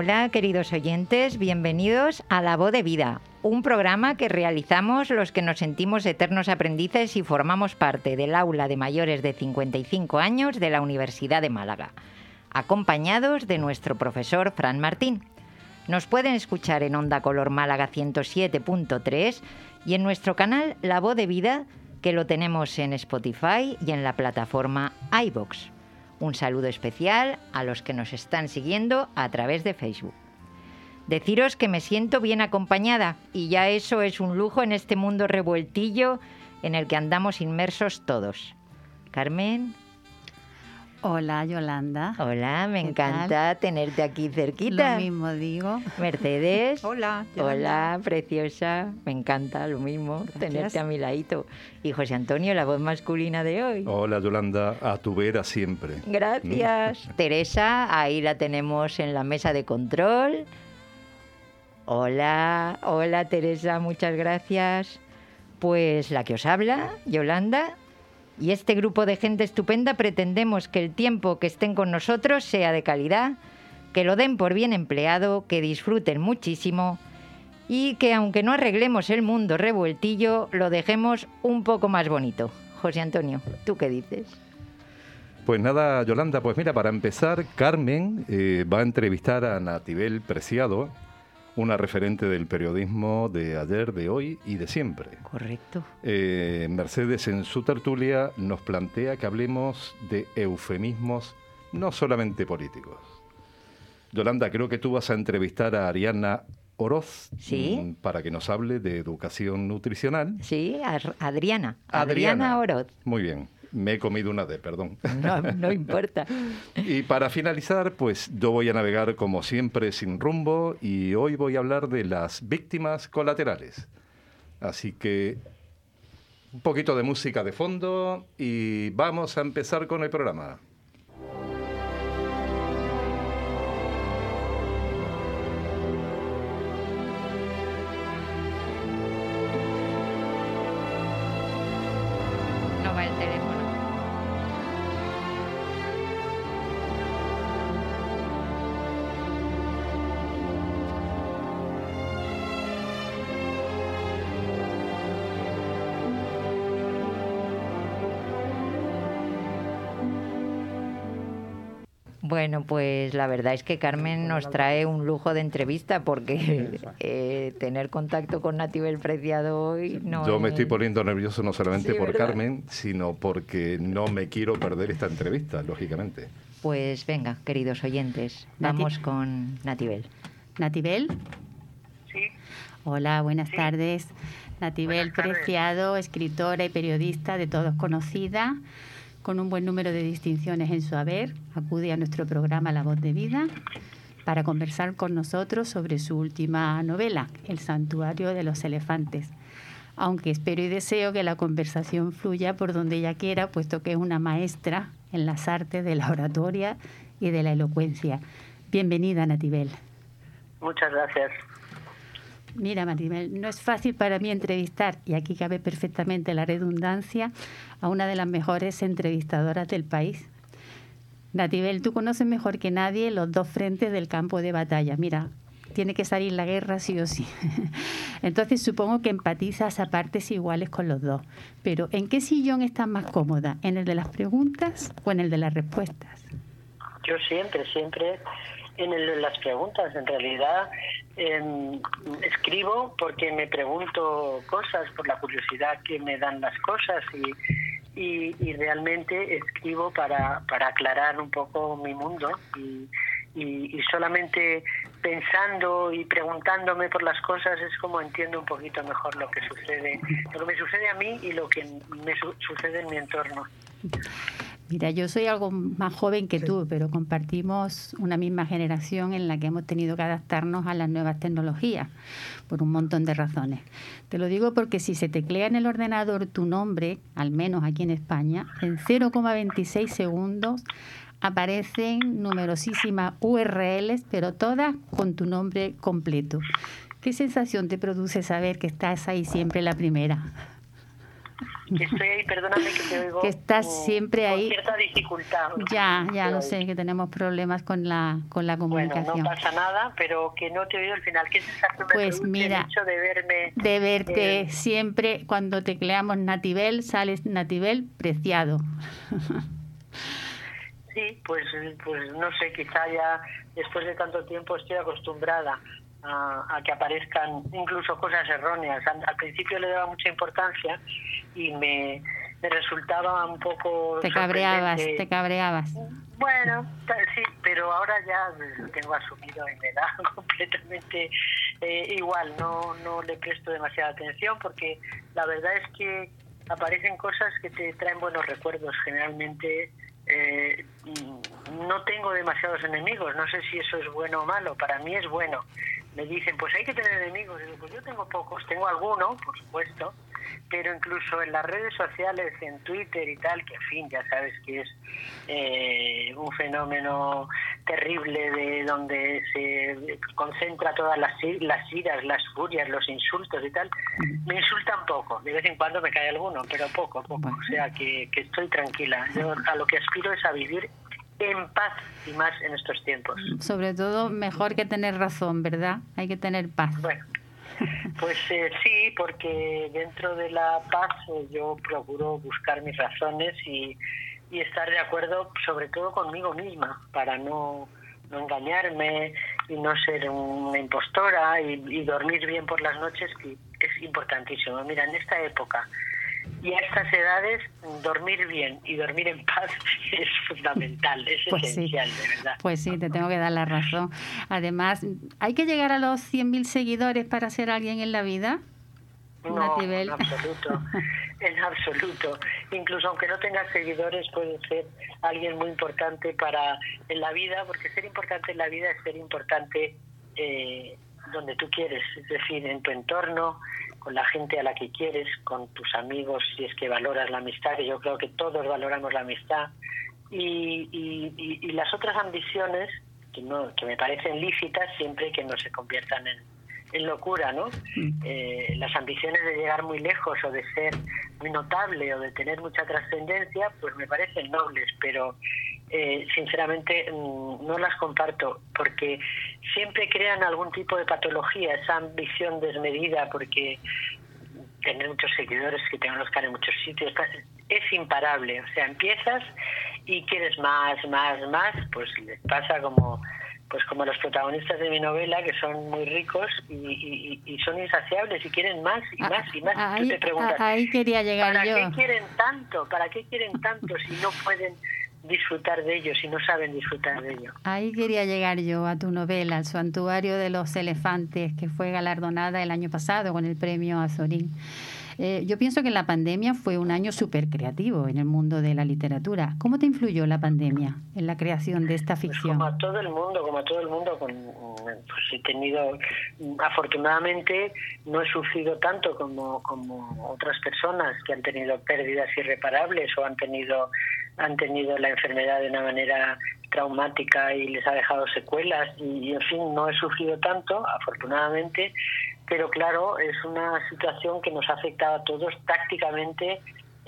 Hola queridos oyentes, bienvenidos a La Voz de Vida, un programa que realizamos los que nos sentimos eternos aprendices y formamos parte del aula de mayores de 55 años de la Universidad de Málaga, acompañados de nuestro profesor Fran Martín. Nos pueden escuchar en Onda Color Málaga 107.3 y en nuestro canal La Voz de Vida, que lo tenemos en Spotify y en la plataforma iBox. Un saludo especial a los que nos están siguiendo a través de Facebook. Deciros que me siento bien acompañada y ya eso es un lujo en este mundo revueltillo en el que andamos inmersos todos. Carmen, Hola Yolanda. Hola, me encanta tenerte aquí cerquita. Lo mismo digo. Mercedes. Hola. Hola, preciosa. Me encanta lo mismo tenerte a mi ladito. Y José Antonio, la voz masculina de hoy. Hola Yolanda, a tu vera siempre. Gracias. Teresa, ahí la tenemos en la mesa de control. Hola, hola Teresa, muchas gracias. Pues la que os habla, Yolanda, y este grupo de gente estupenda pretendemos que el tiempo que estén con nosotros sea de calidad, que lo den por bien empleado, que disfruten muchísimo y que aunque no arreglemos el mundo revueltillo, lo dejemos un poco más bonito. José Antonio, ¿tú qué dices? Pues nada, Yolanda, pues mira, para empezar, Carmen eh, va a entrevistar a Natibel Preciado, una referente del periodismo de ayer, de hoy y de siempre. Correcto. Eh, Mercedes en su tertulia nos plantea que hablemos de eufemismos no solamente políticos. Yolanda, creo que tú vas a entrevistar a Ariana Oroz ¿Sí? Mm, para que nos hable de educación nutricional. Sí, Adriana. Adriana. Adriana Oroz. Muy bien. Me he comido una D, perdón. No, no importa. y para finalizar, pues yo voy a navegar como siempre sin rumbo y hoy voy a hablar de las víctimas colaterales. Así que un poquito de música de fondo y vamos a empezar con el programa. Bueno, pues la verdad es que Carmen nos trae un lujo de entrevista porque eh, tener contacto con Natibel Preciado hoy no Yo me es- estoy poniendo nervioso no solamente Sí, por ¿verdad? Carmen, sino porque no me quiero perder esta entrevista, lógicamente. Pues venga, queridos oyentes, Nati- vamos con Natibel. Natibel. Sí, Hola, buenas tardes. Natibel Buenas tardes. Preciado, escritora y periodista de todos conocida, con un buen número de distinciones en su haber, acude a nuestro programa La Voz de Vida para conversar con nosotros sobre su última novela, El Santuario de los Elefantes. Aunque espero y deseo que la conversación fluya por donde ella quiera, puesto que es una maestra en las artes de la oratoria y de la elocuencia. Bienvenida, Natibel. muchas gracias. Mira, Maribel, no es fácil para mí entrevistar, y aquí cabe perfectamente la redundancia, a una de las mejores entrevistadoras del país. Natibel, tú conoces mejor que nadie los dos frentes del campo de batalla. Mira, tiene que salir la guerra sí o sí. Entonces supongo que empatizas a partes iguales con los dos. Pero ¿en qué sillón estás más cómoda? ¿En el de las preguntas o en el de las respuestas? Yo siempre, siempre en el las preguntas, en realidad em, escribo porque me pregunto cosas, por la curiosidad que me dan las cosas y, y, realmente escribo para, para aclarar un poco mi mundo y, y, y solamente pensando y preguntándome por las cosas es como entiendo un poquito mejor lo que sucede, lo que me sucede a mí y lo que me su- sucede en mi entorno. Mira, yo soy algo más joven que tú, pero compartimos una misma generación en la que hemos tenido que adaptarnos a las nuevas tecnologías por un montón de razones. Te lo digo porque si se teclea en el ordenador tu nombre, al menos aquí en España, en 0,26 segundos aparecen numerosísimas URLs, pero todas con tu nombre completo. ¿Qué sensación te produce saber que estás ahí siempre la primera? Que estoy ahí, perdóname que te oigo. Que estás siempre con ahí. cierta dificultad. Ya, ya lo sé, que tenemos problemas con la, con la Bueno, comunicación. no pasa nada, pero que no te he oído al final. ¿Qué sensación me Pues produce mira, hecho de verme? de verte Eh, siempre cuando tecleamos Nativel, sales Nativel preciado. Sí, pues, pues no sé, quizá ya después de tanto tiempo estoy acostumbrada a, a que aparezcan incluso cosas erróneas. Al, principio le daba mucha importancia y me, me resultaba un poco... Te cabreabas, te cabreabas. Bueno, sí, pero ahora ya lo tengo asumido y me da completamente eh, igual, no, no le presto demasiada atención porque la verdad es que aparecen cosas que te traen buenos recuerdos. Generalmente eh, mm, no tengo demasiados enemigos, no sé si eso es bueno o malo, para mí es bueno. Me dicen, pues hay que tener enemigos, Digo, pues yo tengo pocos, tengo alguno, por supuesto, pero incluso en las redes sociales, en Twitter y tal, que en fin, ya sabes que es eh, un fenómeno terrible de donde se concentra todas las, las iras, las furias, los insultos y tal, me insultan poco, de vez en cuando me cae alguno, pero poco, poco, o sea que, que estoy tranquila. Yo a lo que aspiro es a vivir en paz y más en estos tiempos. Sobre todo, mejor que tener razón, ¿verdad? Hay que tener paz. Bueno, pues eh, sí, porque dentro de la paz eh, yo procuro buscar mis razones y, y estar de acuerdo sobre todo conmigo misma para no, no engañarme y no ser una impostora y, y dormir bien por las noches, que es importantísimo. Mira, en esta época y a estas edades, dormir bien y dormir en paz es fundamental, es Pues sí. esencial, de verdad. Pues sí, te tengo que dar la razón. Además, ¿hay que llegar a los 100.000 seguidores para ser alguien en la vida? No, en absoluto, en absoluto. Incluso aunque no tengas seguidores, puede ser alguien muy importante para en la vida, porque ser importante en la vida es ser importante eh, donde tú quieres, es decir, en tu entorno, con la gente a la que quieres, con tus amigos, si es que valoras la amistad, que yo creo que todos valoramos la amistad, y, y- y- y las otras ambiciones, que, no, que me parecen lícitas, siempre que no se conviertan en, en locura, ¿no? Eh, las ambiciones de llegar muy lejos o de ser muy notable o de tener mucha trascendencia, pues me parecen nobles, pero eh, sinceramente mm, no las comparto porque siempre crean algún tipo de patología, esa ambición desmedida, porque tener muchos seguidores, que tengan los en muchos sitios, es imparable. O sea, empiezas y quieres más, más, más, pues les pasa como pues como los protagonistas de mi novela, que son muy ricos y, y- y son insaciables y quieren más y Ah, más y más. Tú Ahí, te preguntas, a- ahí quería llegar ¿para yo. qué quieren tanto? ¿Para qué quieren tanto si no pueden disfrutar de ello, si no saben disfrutar de ello? Ahí quería llegar yo a tu novela, El santuario de los elefantes, que fue galardonada el año pasado con el premio Azorín. Eh, yo pienso que la pandemia fue un año súper creativo en el mundo de la literatura. ¿Cómo te influyó la pandemia en la creación de esta Pues ficción? como a todo el mundo, como a todo el mundo, con, pues he tenido, afortunadamente, no he sufrido tanto como, como otras personas que han tenido pérdidas irreparables o han tenido, han tenido la enfermedad de una manera traumática y les ha dejado secuelas y, en fin, no he sufrido tanto, afortunadamente, pero claro, es una situación que nos ha afectado a todos tácticamente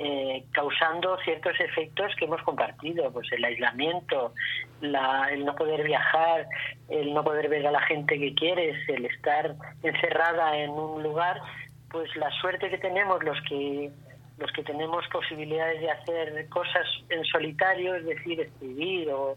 eh, causando ciertos efectos que hemos compartido, pues el aislamiento, la, el no poder viajar, el no poder ver a la gente que quieres, el estar encerrada en un lugar, pues la suerte que tenemos los que los que tenemos posibilidades de hacer cosas en solitario, es decir, escribir o,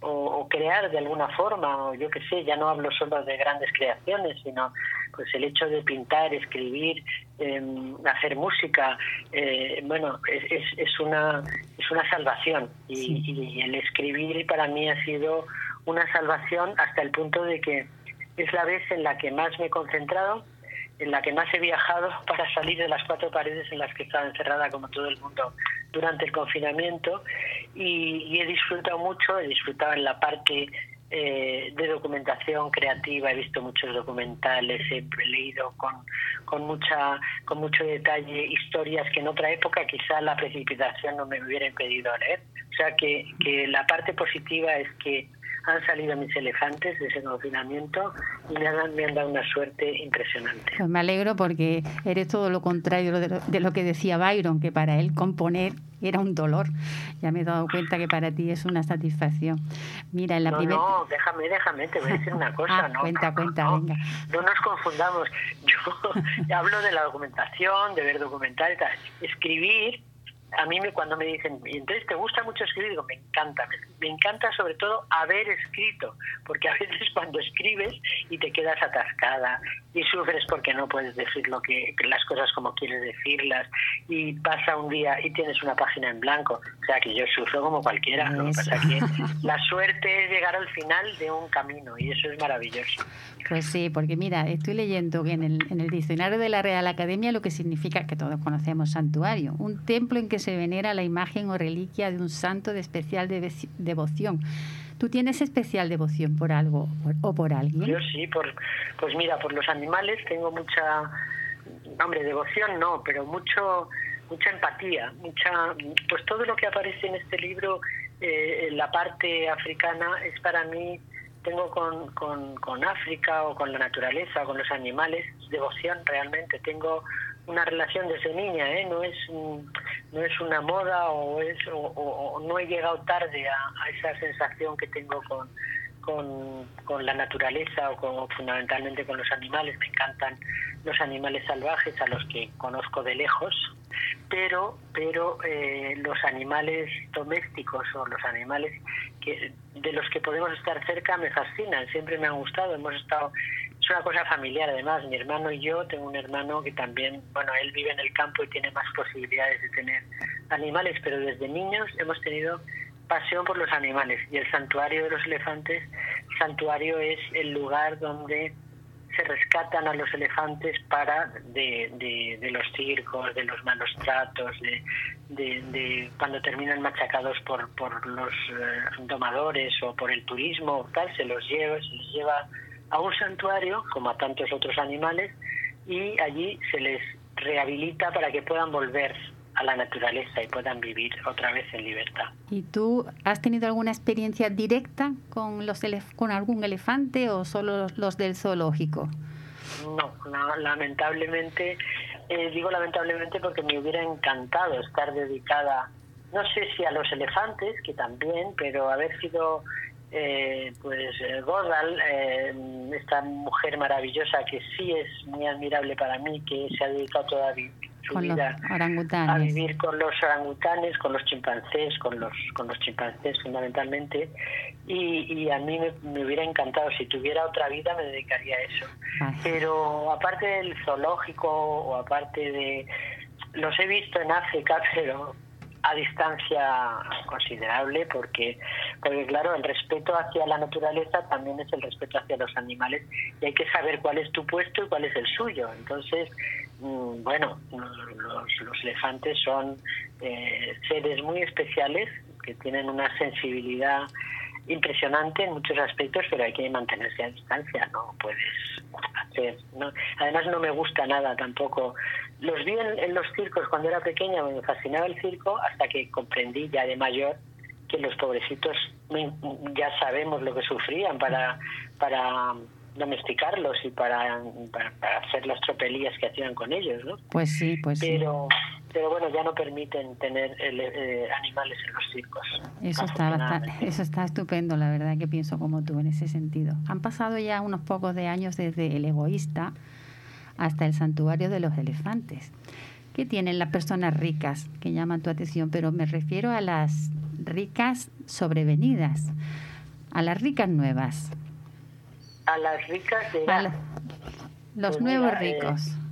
o, o crear de alguna forma, o yo qué sé, ya no hablo solo de grandes creaciones, sino pues el hecho de pintar, escribir, eh, hacer música, eh, bueno, es, es, es, una, es una salvación. Y, sí. y, el escribir para mí ha sido una salvación hasta el punto de que es la vez en la que más me he concentrado, en la que más he viajado para salir de las cuatro paredes en las que estaba encerrada como todo el mundo durante el confinamiento y, y he disfrutado mucho, he disfrutado en la parte eh, de documentación creativa, he visto muchos documentales, he leído con, con, mucha, con mucho detalle historias que en otra época quizá la precipitación no me hubiera impedido leer. O sea que, que la parte positiva es que han salido mis elefantes de ese confinamiento y me han, me han dado una suerte impresionante. Pues me alegro porque eres todo lo contrario de lo, de lo que decía Byron, que para él componer era un dolor. Ya me he dado cuenta que para ti es una satisfacción. Mira, en la no, primera... No, déjame, déjame, te voy a decir una cosa. ah, no, cuenta, cuenta, no, venga. No nos confundamos. Yo hablo de la documentación, de ver documentales, escribir a mí me, cuando me dicen, ¿y entonces te gusta mucho escribir? Digo, me encanta, me, me, encanta sobre todo haber escrito, porque a veces cuando escribes y te quedas atascada y sufres porque no puedes decir lo que las cosas como quieres decirlas y pasa un día y tienes una página en blanco, o sea que yo sufro como cualquiera, ¿no? pasa que la suerte es llegar al final de un camino y eso es maravilloso. Pues sí, porque mira, estoy leyendo que en el, en el diccionario de la Real Academia lo que significa que todos conocemos santuario, un templo en que se venera la imagen o reliquia de un santo de especial de devoción. ¿Tú tienes especial devoción por algo o por alguien? Yo sí, por, pues mira, por los animales tengo mucha, hombre, devoción no, pero mucho, mucha empatía, mucha, pues todo lo que aparece en este libro, eh, la parte africana es para mí tengo con, con, con, África o con la naturaleza o con los animales devoción realmente tengo una relación desde niña ¿eh? no es no es una moda o es o, no he llegado tarde a, a, esa sensación que tengo con con, con la naturaleza o con, fundamentalmente con los animales me encantan los animales salvajes a los que conozco de lejos pero pero eh, los animales domésticos o los animales que de los que podemos estar cerca me fascinan siempre me han gustado hemos estado es una cosa familiar además mi hermano y yo tengo un hermano que también bueno él vive en el campo y tiene más posibilidades de tener animales pero desde niños hemos tenido pasión por los animales y el santuario de los elefantes. Santuario es el lugar donde se rescatan a los elefantes para de, de, de los circos, de los malos tratos, de, de, cuando terminan machacados por, por los eh, domadores o por el turismo, tal, se los lleva, se les lleva a un santuario, como a tantos otros animales, y allí se les rehabilita para que puedan volver a la naturaleza y puedan vivir otra vez en libertad. ¿Y tú has tenido alguna experiencia directa con los con algún elefante o solo los del zoológico? No, no lamentablemente, eh, digo lamentablemente porque me hubiera encantado estar dedicada, no sé si a los elefantes, que también, pero haber sido eh, pues Godal, eh, esta mujer maravillosa que sí es muy admirable para mí, que se ha dedicado toda su con vida a vivir con los orangutanes, con los chimpancés, con los con los chimpancés fundamentalmente, y, y a mí me, me, hubiera encantado si tuviera otra vida me dedicaría a eso. Ay. Pero aparte del zoológico o aparte de los he visto en África, pero a distancia considerable porque porque claro el respeto hacia la naturaleza también es el respeto hacia los animales y hay que saber cuál es tu puesto y cuál es el suyo. Entonces mmm, bueno los, los, elefantes son eh, seres muy especiales que tienen una sensibilidad impresionante en muchos aspectos, pero hay que mantenerse a distancia, no puedes hacer. ¿no? Además, no me gusta nada tampoco. Los vi en, en, los circos cuando era pequeña, me fascinaba el circo, hasta que comprendí ya de mayor que los pobrecitos ya sabemos lo que sufrían para, para domesticarlos y para, para, para, hacer las tropelías que hacían con ellos, ¿no? Pues sí, pues pero, sí. Pero bueno, ya no permiten tener el, eh, animales en los circos. Eso está, bastante, eso está estupendo, la verdad que pienso como tú en ese sentido. Han pasado ya unos pocos de años desde El Egoísta hasta el Santuario de los Elefantes. ¿Qué tienen las personas ricas que llaman tu atención? Pero me refiero a las ricas sobrevenidas, a las ricas nuevas a las ricas de a la, los pues nuevos mira, ricos. Eh,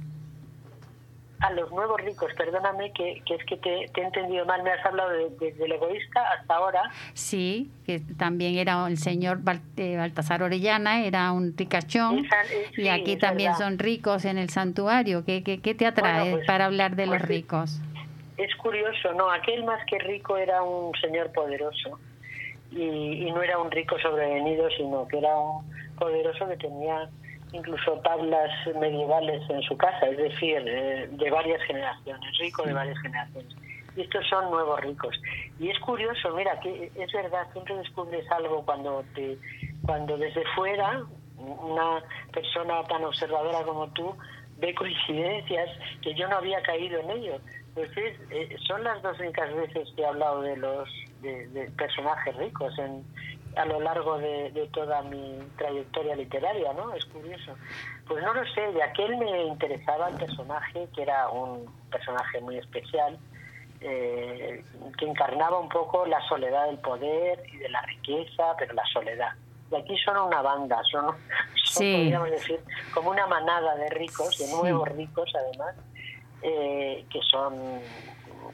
a los nuevos ricos, perdóname que, que es que te, te, he entendido mal, me has hablado desde de, el egoísta hasta ahora. Sí, que también era el señor eh, Baltasar Orellana, era un ricachón, Esa, eh, sí, y aquí también verdad. son ricos en el santuario. ¿Qué, qué, qué te atrae bueno, pues, para hablar de pues, los ricos? Es curioso, ¿no? Aquel más que rico era un señor poderoso y, y no era un rico sobrevenido, sino que era un poderoso que tenía incluso tablas medievales en su casa, es decir, de, de varias generaciones, rico de varias generaciones. y estos son nuevos ricos. Y es curioso, mira, que es verdad, siempre descubres algo cuando te cuando desde fuera una persona tan observadora como tú ve coincidencias que yo no había caído en ello. Pues es, eh, son las dos únicas veces que he hablado de los de, personajes ricos en, a lo largo de, toda mi trayectoria literaria, ¿no? Es curioso. Pues no lo sé, de aquel me interesaba el personaje, que era un personaje muy especial, eh, que encarnaba un poco la soledad del poder y de la riqueza, pero la soledad. Y aquí son una banda, son, podríamos decir, como una manada de ricos, de nuevos ricos además, eh, que son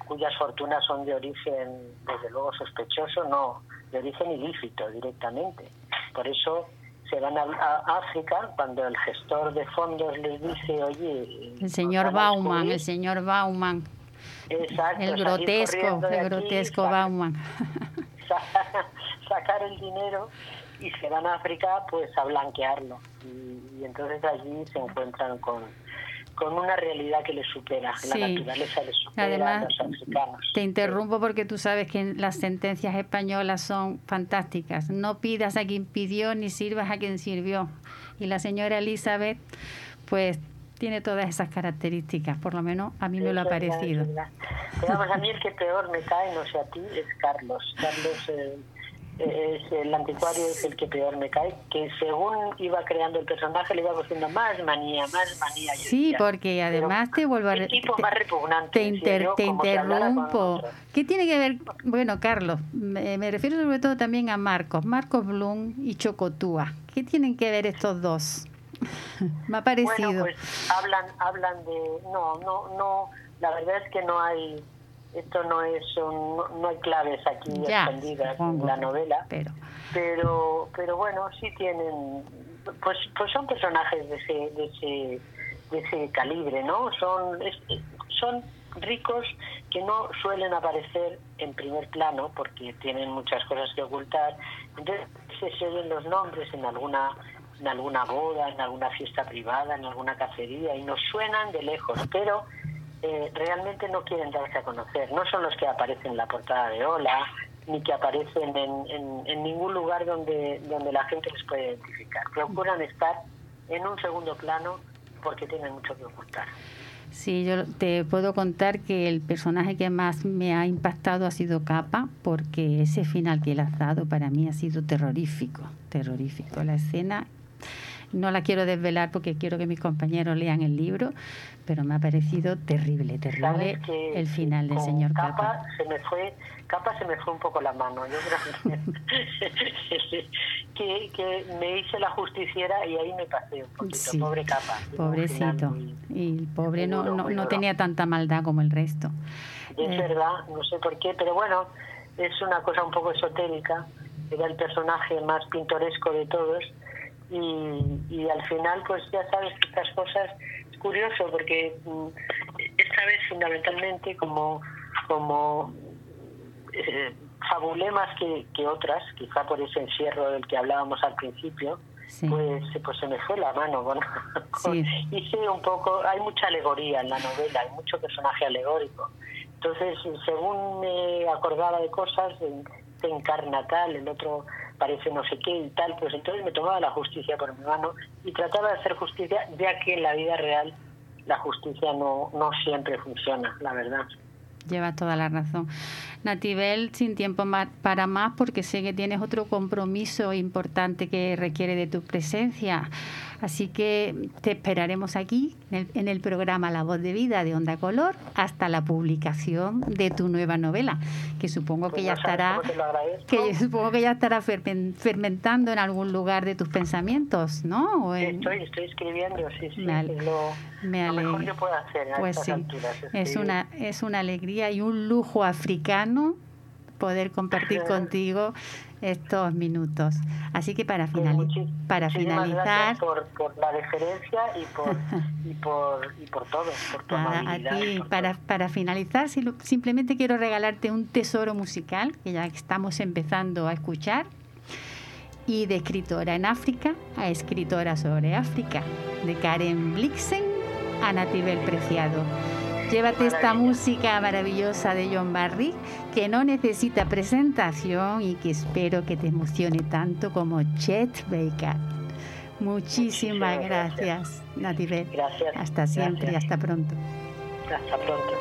cuyas fortunas son de origen, desde luego, sospechoso, no, de origen ilícito directamente. Por eso se van a, África cuando el gestor de fondos les dice, oye... El señor Bauman, el señor Bauman. Exacto, el grotesco, el grotesco Bauman. Sacar el dinero y se van a África pues a blanquearlo. y entonces allí se encuentran con con una realidad que les supera, la naturaleza les supera Además, a los africanos. Te interrumpo porque tú sabes que las sentencias españolas son fantásticas. No pidas a quien pidió ni sirvas a quien sirvió. Y la señora Elizabeth, pues tiene todas esas características, por lo menos a mí me lo ha parecido. a mí el que peor me cae, no sé a ti, es Carlos. Carlos eh, es el anticuario es el que peor me cae, que según iba creando el personaje le iba cogiendo más manía, más manía. Sí, porque además te vuelvo a... más repugnante. Te, interrumpo. ¿Qué tiene que ver? Bueno, Carlos, me, refiero sobre todo también a Marcos, Marcos Blum y Chocotúa. ¿Qué tienen que ver estos dos? me ha parecido. Bueno, pues hablan, hablan de... No, no, no, la verdad es que no hay esto no es no, hay claves aquí escondidas en la novela pero pero pero bueno sí tienen pues pues son personajes de ese de ese, de ese calibre no son son ricos que no suelen aparecer en primer plano porque tienen muchas cosas que ocultar. Entonces se oyen los nombres en alguna en alguna boda en alguna fiesta privada en alguna cacería y nos suenan de lejos pero eh, realmente no quieren darse a conocer. No son los que aparecen en la portada de Hola, ni que aparecen en, en, ningún lugar donde, donde la gente les puede identificar. Procuran estar en un segundo plano porque tienen mucho que ocultar. Sí, yo te puedo contar que el personaje que más me ha impactado ha sido Capa, porque ese final que él ha dado para mí ha sido terrorífico, terrorífico. La escena no la quiero desvelar porque quiero que mis compañeros lean el libro, pero me ha parecido terrible, terrible el final del señor Capa. Se me fue, Capa se me fue un poco la mano. Yo creo que, que me hice la justiciera y ahí me pasé un poquito. Pobre Capa. Pobrecito. Y el pobre no, no, no tenía tanta maldad como el resto. Es eh. verdad, no sé por qué, pero bueno, es una cosa un poco esotérica. Era el personaje más pintoresco de todos y, y al final pues ya sabes que estas cosas es curioso porque mm, esta vez fundamentalmente como como eh, fabulé más que, que otras quizá por ese encierro del que hablábamos al principio pues pues se me fue la mano bueno hice un poco hay mucha alegoría en la novela hay mucho personaje alegórico. Entonces según me acordaba de cosas se encarna tal el otro parece no sé qué y tal, pues entonces me tomaba la justicia por mi mano y trataba de hacer justicia, ya que en la vida real la justicia no, no siempre funciona, la verdad. Lleva toda la razón. Natibel, sin tiempo para más, porque sé que tienes otro compromiso importante que requiere de tu presencia. Así que te esperaremos aquí en el, programa La Voz de Vida de Onda Color hasta la publicación de tu nueva novela, que supongo que pues ya estará que supongo que ya estará fermentando en algún lugar de tus pensamientos, ¿no? Estoy, estoy escribiendo, sí, sí. Me, lo, mejor que puedo hacer a pues sí. Es una es una alegría y un lujo africano poder compartir contigo estos minutos. Así que para, para finalizar... Por, por, la deferencia y por, y por, y por todo, por tu a, ti, para, para finalizar, simplemente quiero regalarte un tesoro musical que ya estamos empezando a escuchar y de escritora en África a escritora sobre África, de Karen Blixen a Natibel Preciado. Llévate esta música maravillosa de John Barry, que no necesita presentación y que espero que te emocione tanto como Chet Baker. Muchísimas gracias, gracias. Gracias. Hasta siempre y hasta pronto. Hasta pronto.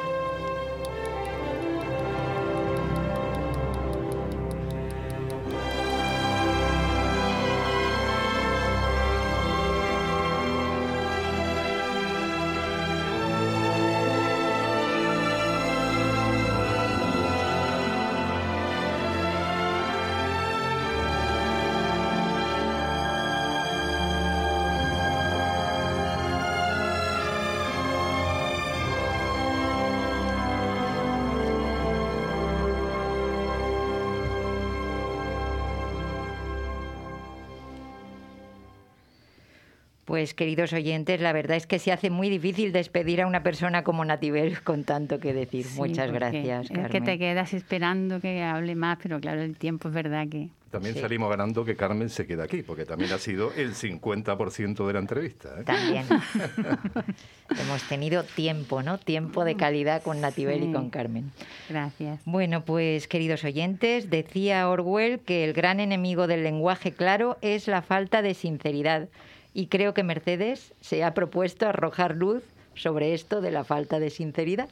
Pues queridos oyentes, la verdad es que se hace muy difícil despedir a una persona como Natibel con tanto que decir. Muchas gracias. Es que te quedas esperando que hable más, pero claro, el tiempo es verdad que... También salimos ganando que Carmen se queda aquí, porque también ha sido el 50% de la entrevista. ¿eh? También. Hemos tenido tiempo, ¿no? Tiempo de calidad con Natibel y con Carmen. Gracias. Bueno, pues queridos oyentes, decía Orwell que el gran enemigo del lenguaje claro es la falta de sinceridad y creo que Mercedes se ha propuesto arrojar luz sobre esto de la falta de sinceridad.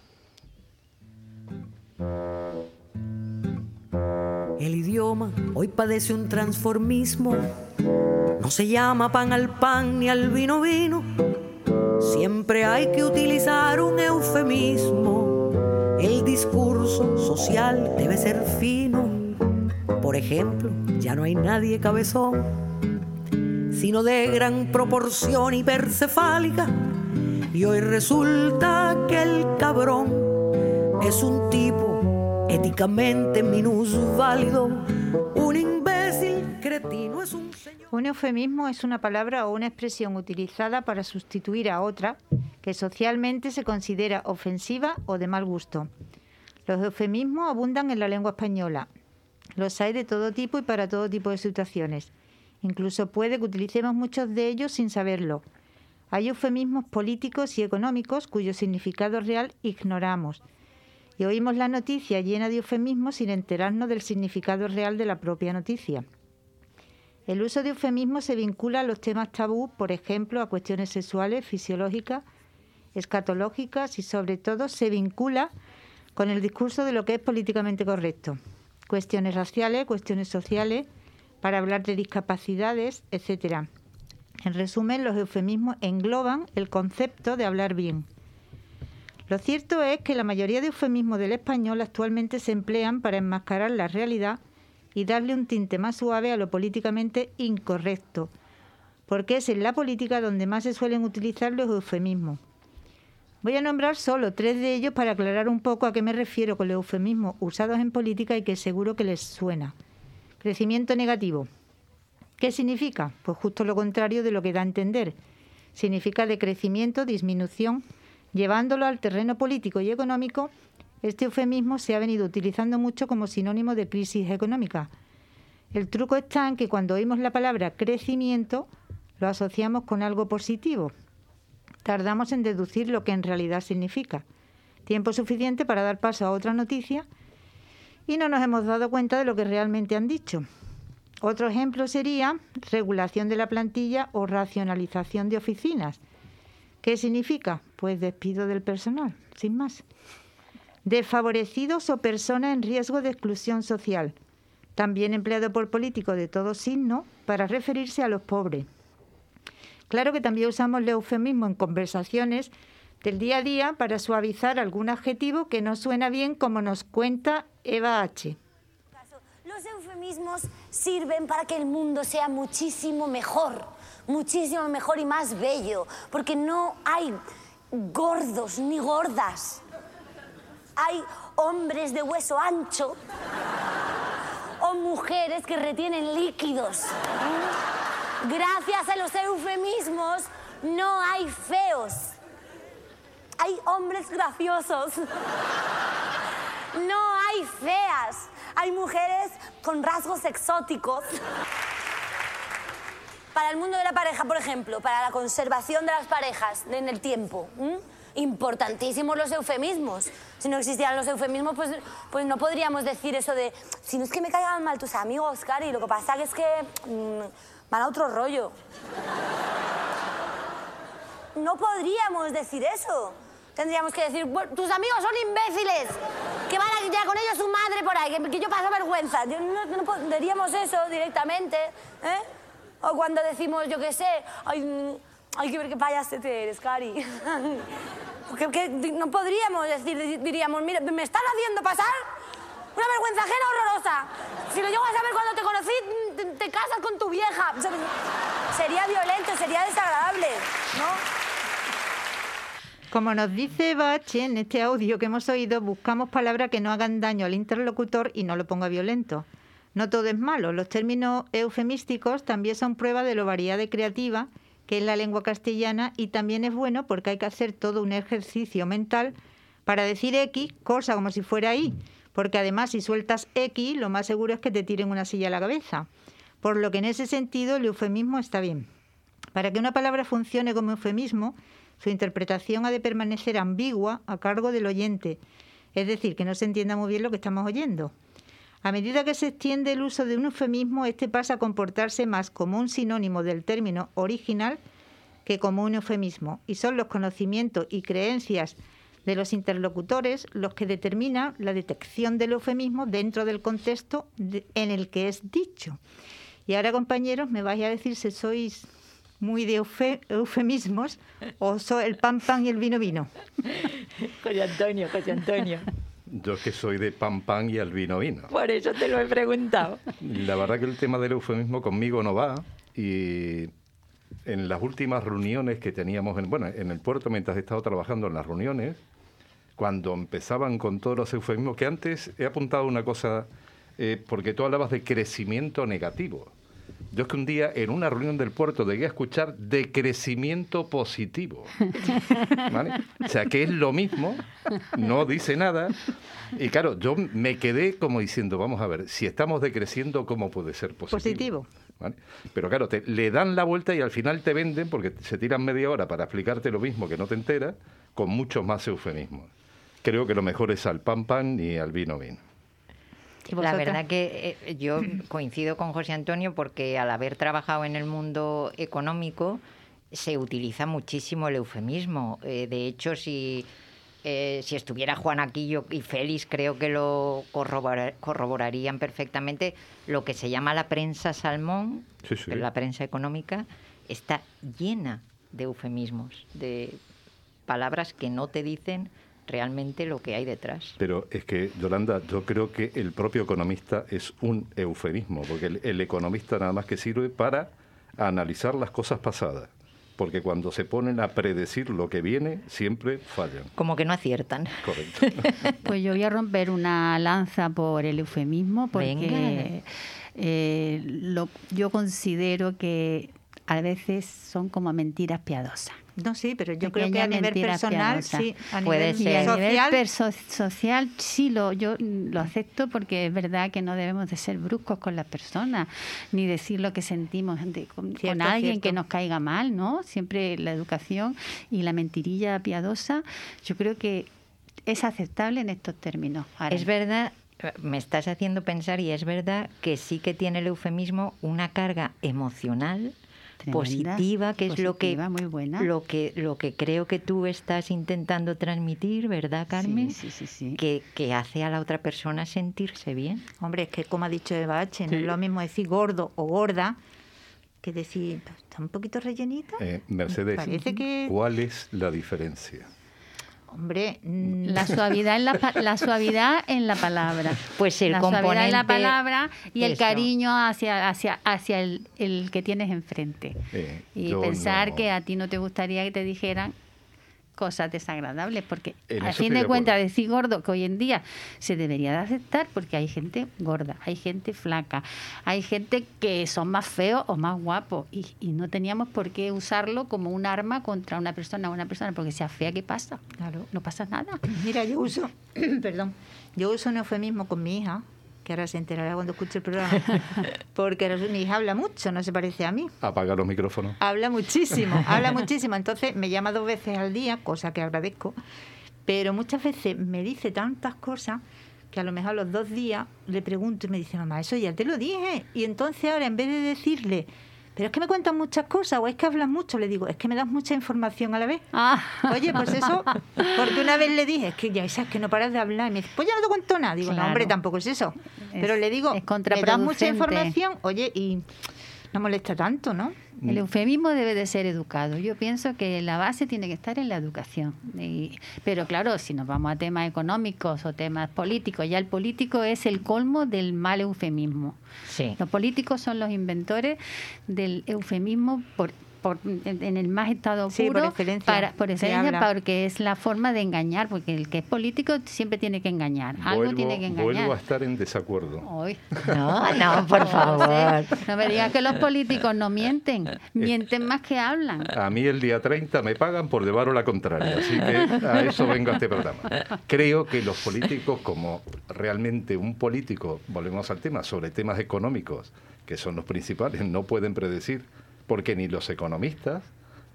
El idioma hoy padece un transformismo. No se llama pan al pan ni al vino vino. Siempre hay que utilizar un eufemismo. El discurso social debe ser fino. Por ejemplo, ya no hay nadie cabezón sino de gran proporción hipercefálica. Y hoy resulta que el cabrón es un tipo éticamente minusválido, un imbécil cretino, es un señor. Un eufemismo es una palabra o una expresión utilizada para sustituir a otra que socialmente se considera ofensiva o de mal gusto. Los eufemismos abundan en la lengua española. Los hay de todo tipo y para todo tipo de situaciones. Incluso puede que utilicemos muchos de ellos sin saberlo. Hay eufemismos políticos y económicos cuyo significado real ignoramos. Y oímos la noticia llena de eufemismos sin enterarnos del significado real de la propia noticia. El uso de eufemismos se vincula a los temas tabú, por ejemplo, a cuestiones sexuales, fisiológicas, escatológicas y sobre todo se vincula con el discurso de lo que es políticamente correcto. Cuestiones raciales, cuestiones sociales, para hablar de discapacidades, etc. En resumen, los eufemismos engloban el concepto de hablar bien. Lo cierto es que la mayoría de eufemismos del español actualmente se emplean para enmascarar la realidad y darle un tinte más suave a lo políticamente incorrecto, porque es en la política donde más se suelen utilizar los eufemismos. Voy a nombrar solo tres de ellos para aclarar un poco a qué me refiero con los eufemismos usados en política y que seguro que les suena. Crecimiento negativo. ¿Qué significa? Pues justo lo contrario de lo que da a entender. Significa decrecimiento, disminución. Llevándolo al terreno político y económico, este eufemismo se ha venido utilizando mucho como sinónimo de crisis económica. El truco está en que cuando oímos la palabra crecimiento, lo asociamos con algo positivo. Tardamos en deducir lo que en realidad significa. Tiempo suficiente para dar paso a otra noticia y no nos hemos dado cuenta de lo que realmente han dicho. Otro ejemplo sería regulación de la plantilla o racionalización de oficinas. ¿Qué significa? Pues despido del personal, sin más. Desfavorecidos o personas en riesgo de exclusión social, también empleado por políticos de todo signo para referirse a los pobres. Claro que también usamos el eufemismo en conversaciones del día a día para suavizar algún adjetivo que no suena bien como nos cuenta Eva H. Los eufemismos sirven para que el mundo sea muchísimo mejor, muchísimo mejor y más bello, porque no hay gordos ni gordas. Hay hombres de hueso ancho o mujeres que retienen líquidos. Gracias a los eufemismos no hay feos hay hombres graciosos. No hay feas. Hay mujeres con rasgos exóticos. Para el mundo de la pareja, por ejemplo, para la conservación de las parejas en el tiempo, importantísimos los eufemismos. Si no existieran los eufemismos, pues, pues no podríamos decir eso de, si no es que me caigan mal tus amigos, Cari, lo que pasa es que mm, van a otro rollo. No podríamos decir eso. Tendríamos que decir, "Bueno, tus amigos son imbéciles, que van a ya con ellos su madre por ahí, que, yo paso vergüenza. No, no po- diríamos eso directamente, ¿eh? O cuando decimos, yo qué sé, ay, mm, hay que ver qué payasete eres, Cari. Que no podríamos decir, di- diríamos, mira, me estás haciendo pasar una vergüenza ajena horrorosa. Si lo llego a saber cuando te conocí, te, casas con tu vieja. Sería violento, sería desagradable, ¿no? Como nos dice Bach en este audio que hemos oído, buscamos palabras que no hagan daño al interlocutor y no lo ponga violento. No todo es malo. Los términos eufemísticos también son prueba de lo variada y creativa que es la lengua castellana y también es bueno porque hay que hacer todo un ejercicio mental para decir X, cosa como si fuera Y, porque además si sueltas X, lo más seguro es que te tiren una silla a la cabeza. Por lo que en ese sentido el eufemismo está bien. Para que una palabra funcione como eufemismo, su interpretación ha de permanecer ambigua a cargo del oyente, es decir, que no se entienda muy bien lo que estamos oyendo. A medida que se extiende el uso de un eufemismo, este pasa a comportarse más como un sinónimo del término original que como un eufemismo, y son los conocimientos y creencias de los interlocutores los que determinan la detección del eufemismo dentro del contexto en el que es dicho. Y ahora, compañeros, me vais a decir si sois muy de eufe- eufemismos o soy el pan pan y el vino vino. José Antonio, José Antonio. Yo es que soy de pan pan y al vino vino. Por eso te lo he preguntado. La verdad que el tema del eufemismo conmigo no va y en las últimas reuniones que teníamos, en, bueno, en el puerto mientras he estado trabajando en las reuniones, cuando empezaban con todos los eufemismos, que antes he apuntado una cosa, eh, porque tú hablabas de crecimiento negativo. Yo es que un día en una reunión del puerto llegué a escuchar de crecimiento positivo. ¿Vale? O sea, que es lo mismo, no dice nada. Y claro, yo me quedé como diciendo, vamos a ver, si estamos decreciendo, ¿cómo puede ser positivo? Positivo. ¿Vale? Pero claro, te, le dan la vuelta y al final te venden, porque se tiran media hora para explicarte lo mismo que no te enteras, con muchos más eufemismos. Creo que lo mejor es al pan pan y al vino vino. ¿Y La verdad que eh, yo coincido con José Antonio porque al haber trabajado en el mundo económico se utiliza muchísimo el eufemismo. Eh, de hecho, si, eh, si estuviera Juan aquí yo- y Félix, creo que lo corrobora- corroborarían perfectamente. Lo que se llama la prensa salmón, Sí, sí. la prensa económica, está llena de eufemismos, de palabras que no te dicen realmente lo que hay detrás. Pero es que, Yolanda, yo creo que el propio economista es un eufemismo, porque el, el economista nada más que sirve para analizar las cosas pasadas. Porque cuando se ponen a predecir lo que viene, siempre fallan. Como que no aciertan. Correcto. Pues yo voy a romper una lanza por el eufemismo porque eh, lo- yo considero que a veces son como mentiras piadosas. No, sí, pero yo creo que a nivel personal, piadosa. sí, a Puede nivel ser. Y a nivel social, social sí lo yo lo acepto porque es verdad que no debemos de ser bruscos con las personas ni decir lo que sentimos de- con, con Cierto, alguien que nos caiga mal, ¿no? Siempre la educación y la mentirilla piadosa, yo creo que es aceptable en estos términos. Ahora, Es verdad, me estás haciendo pensar y es verdad que sí que tiene el eufemismo una carga emocional Tremenda, positiva, que es lo que positiva, muy buena. lo que lo que creo que tú estás intentando transmitir, ¿verdad, Carmen? Sí, sí, sí, sí. Que, que hace a la otra persona sentirse bien. Hombre, es que como ha dicho Eva H, no es lo mismo decir gordo o gorda que decir, "Pues, está un poquito rellenita. Eh, Mercedes, Parece que- ¿cuál es la diferencia? Hombre, mm, La suavidad en la, la suavidad en la palabra. Pues el la suavidad en la palabra y el cariño hacia, hacia, hacia el, el que tienes enfrente. Eh, y pensar no- que a ti no te gustaría que te dijeran cosas desagradables, porque eso fin de de cuentas decir gordo, que hoy en día se debería de aceptar, porque hay gente gorda, hay gente flaca, hay gente que son más feos o más guapos, y, y no teníamos por qué usarlo como un arma contra una persona o una persona, porque sea fea, ¿qué pasa? Claro. No pasa nada. mira, yo uso, perdón, yo uso un eufemismo con mi hija que ahora se enterará cuando escuche el programa, porque mi hija habla mucho, no se parece a mí. Apaga los micrófonos. Habla muchísimo, habla muchísimo. Entonces me llama dos veces al día, cosa que agradezco, pero muchas veces me dice tantas cosas que a lo mejor a los dos días le pregunto y me dice, mamá, eso ya te lo dije. Y entonces ahora en vez de decirle, pero es que me cuentan muchas cosas o es que hablas mucho, le digo, es que me das mucha información a la vez. Ah. Oye, pues eso, porque una vez le dije, es que ya sabes que no paras de hablar. Y me dice, pues ya no te cuento nada. Digo, no, hombre, tampoco es eso. Es- Pero le digo, me das mucha información, oye, y no molesta tanto, ¿no? El eufemismo debe de ser educado. Yo pienso que la base tiene que estar en la educación. Y- pero claro, si nos vamos a temas económicos o temas políticos, ya el político es el colmo del mal eufemismo. Sí. Los políticos son los inventores del eufemismo por, por- en, en el más estado Sí, puro por excelencia, para, por excelencia, porque es la forma de engañar, porque el que es político siempre tiene que engañar, algo Vuelvo, tiene que engañar. vuelvo a estar en desacuerdo. Hoy. No, no, por favor. No me digas que los políticos no mienten, mienten más que hablan. A mí el día 30 me pagan por llevaros la contraria, así que a eso vengo a este programa. Creo que los políticos, como realmente un político, volvemos al tema, sobre temas económicos, que son los principales, no pueden predecir, porque ni los economistas,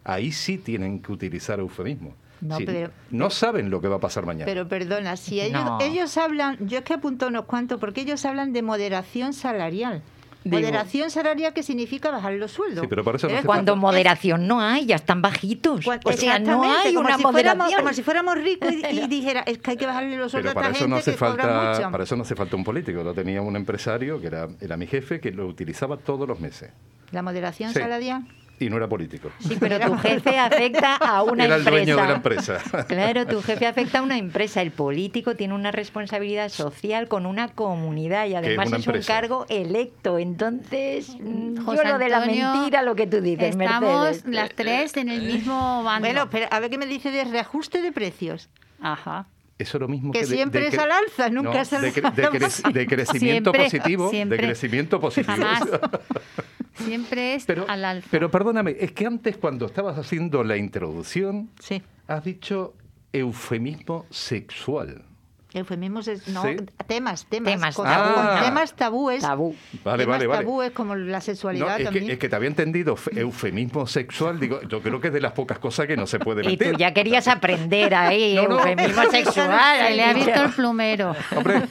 ahí sí tienen que utilizar eufemismo. No, Si pero- no saben lo que va a pasar mañana. Pero perdona, si ellos, No. ellos hablan, yo es que apunto unos cuantos, porque ellos hablan de moderación salarial. Digo- moderación salarial que significa bajar los sueldos. Sí, pero para eso no Pero hace Cuando falta- moderación no hay, ya están bajitos. O sea, no hay como una si fuéramos- moderación. como si fuéramos ricos y, y dijera, es que hay que bajarle los sueldos Pero a para esta eso no hace que cobra falta, mucho. para eso no hace falta un político. Lo tenía un empresario que era, era mi jefe que lo utilizaba todos los meses La moderación Sí. salarial. Y no era político. Sí, pero tu jefe afecta a una era el empresa. dueño de la empresa. Claro, tu jefe afecta a una empresa. El político tiene una responsabilidad social con una comunidad y además es un empresa. cargo electo. Entonces, mm, yo José lo de la Antonio, mentira, lo que tú dices, Estamos Mercedes. las tres en el mismo bando. Bueno, pero a ver qué me dice de reajuste de precios. Ajá. Eso es lo mismo Que que, siempre de es al alza, nunca No, es al de, cre- de cre- de crecimiento Siempre, positivo, siempre. de crecimiento positivo. Jamás. Siempre es Pero, al alza. pero perdóname, es que antes cuando estabas haciendo la introducción, Sí. has dicho eufemismo sexual. Eufemismos es, no, Sí. temas, temas, Temas cosas- Ah. temas tabúes. Tabú. Vale, temas vale, vale. tabúes como la sexualidad No, es, también. que, es que te había entendido fe- eufemismo sexual, digo, yo creo que es de las pocas cosas que no se puede Y meter. tú ya querías aprender ahí, No, no. eufemismo sexual. Se le ha visto el plumero. Hombre,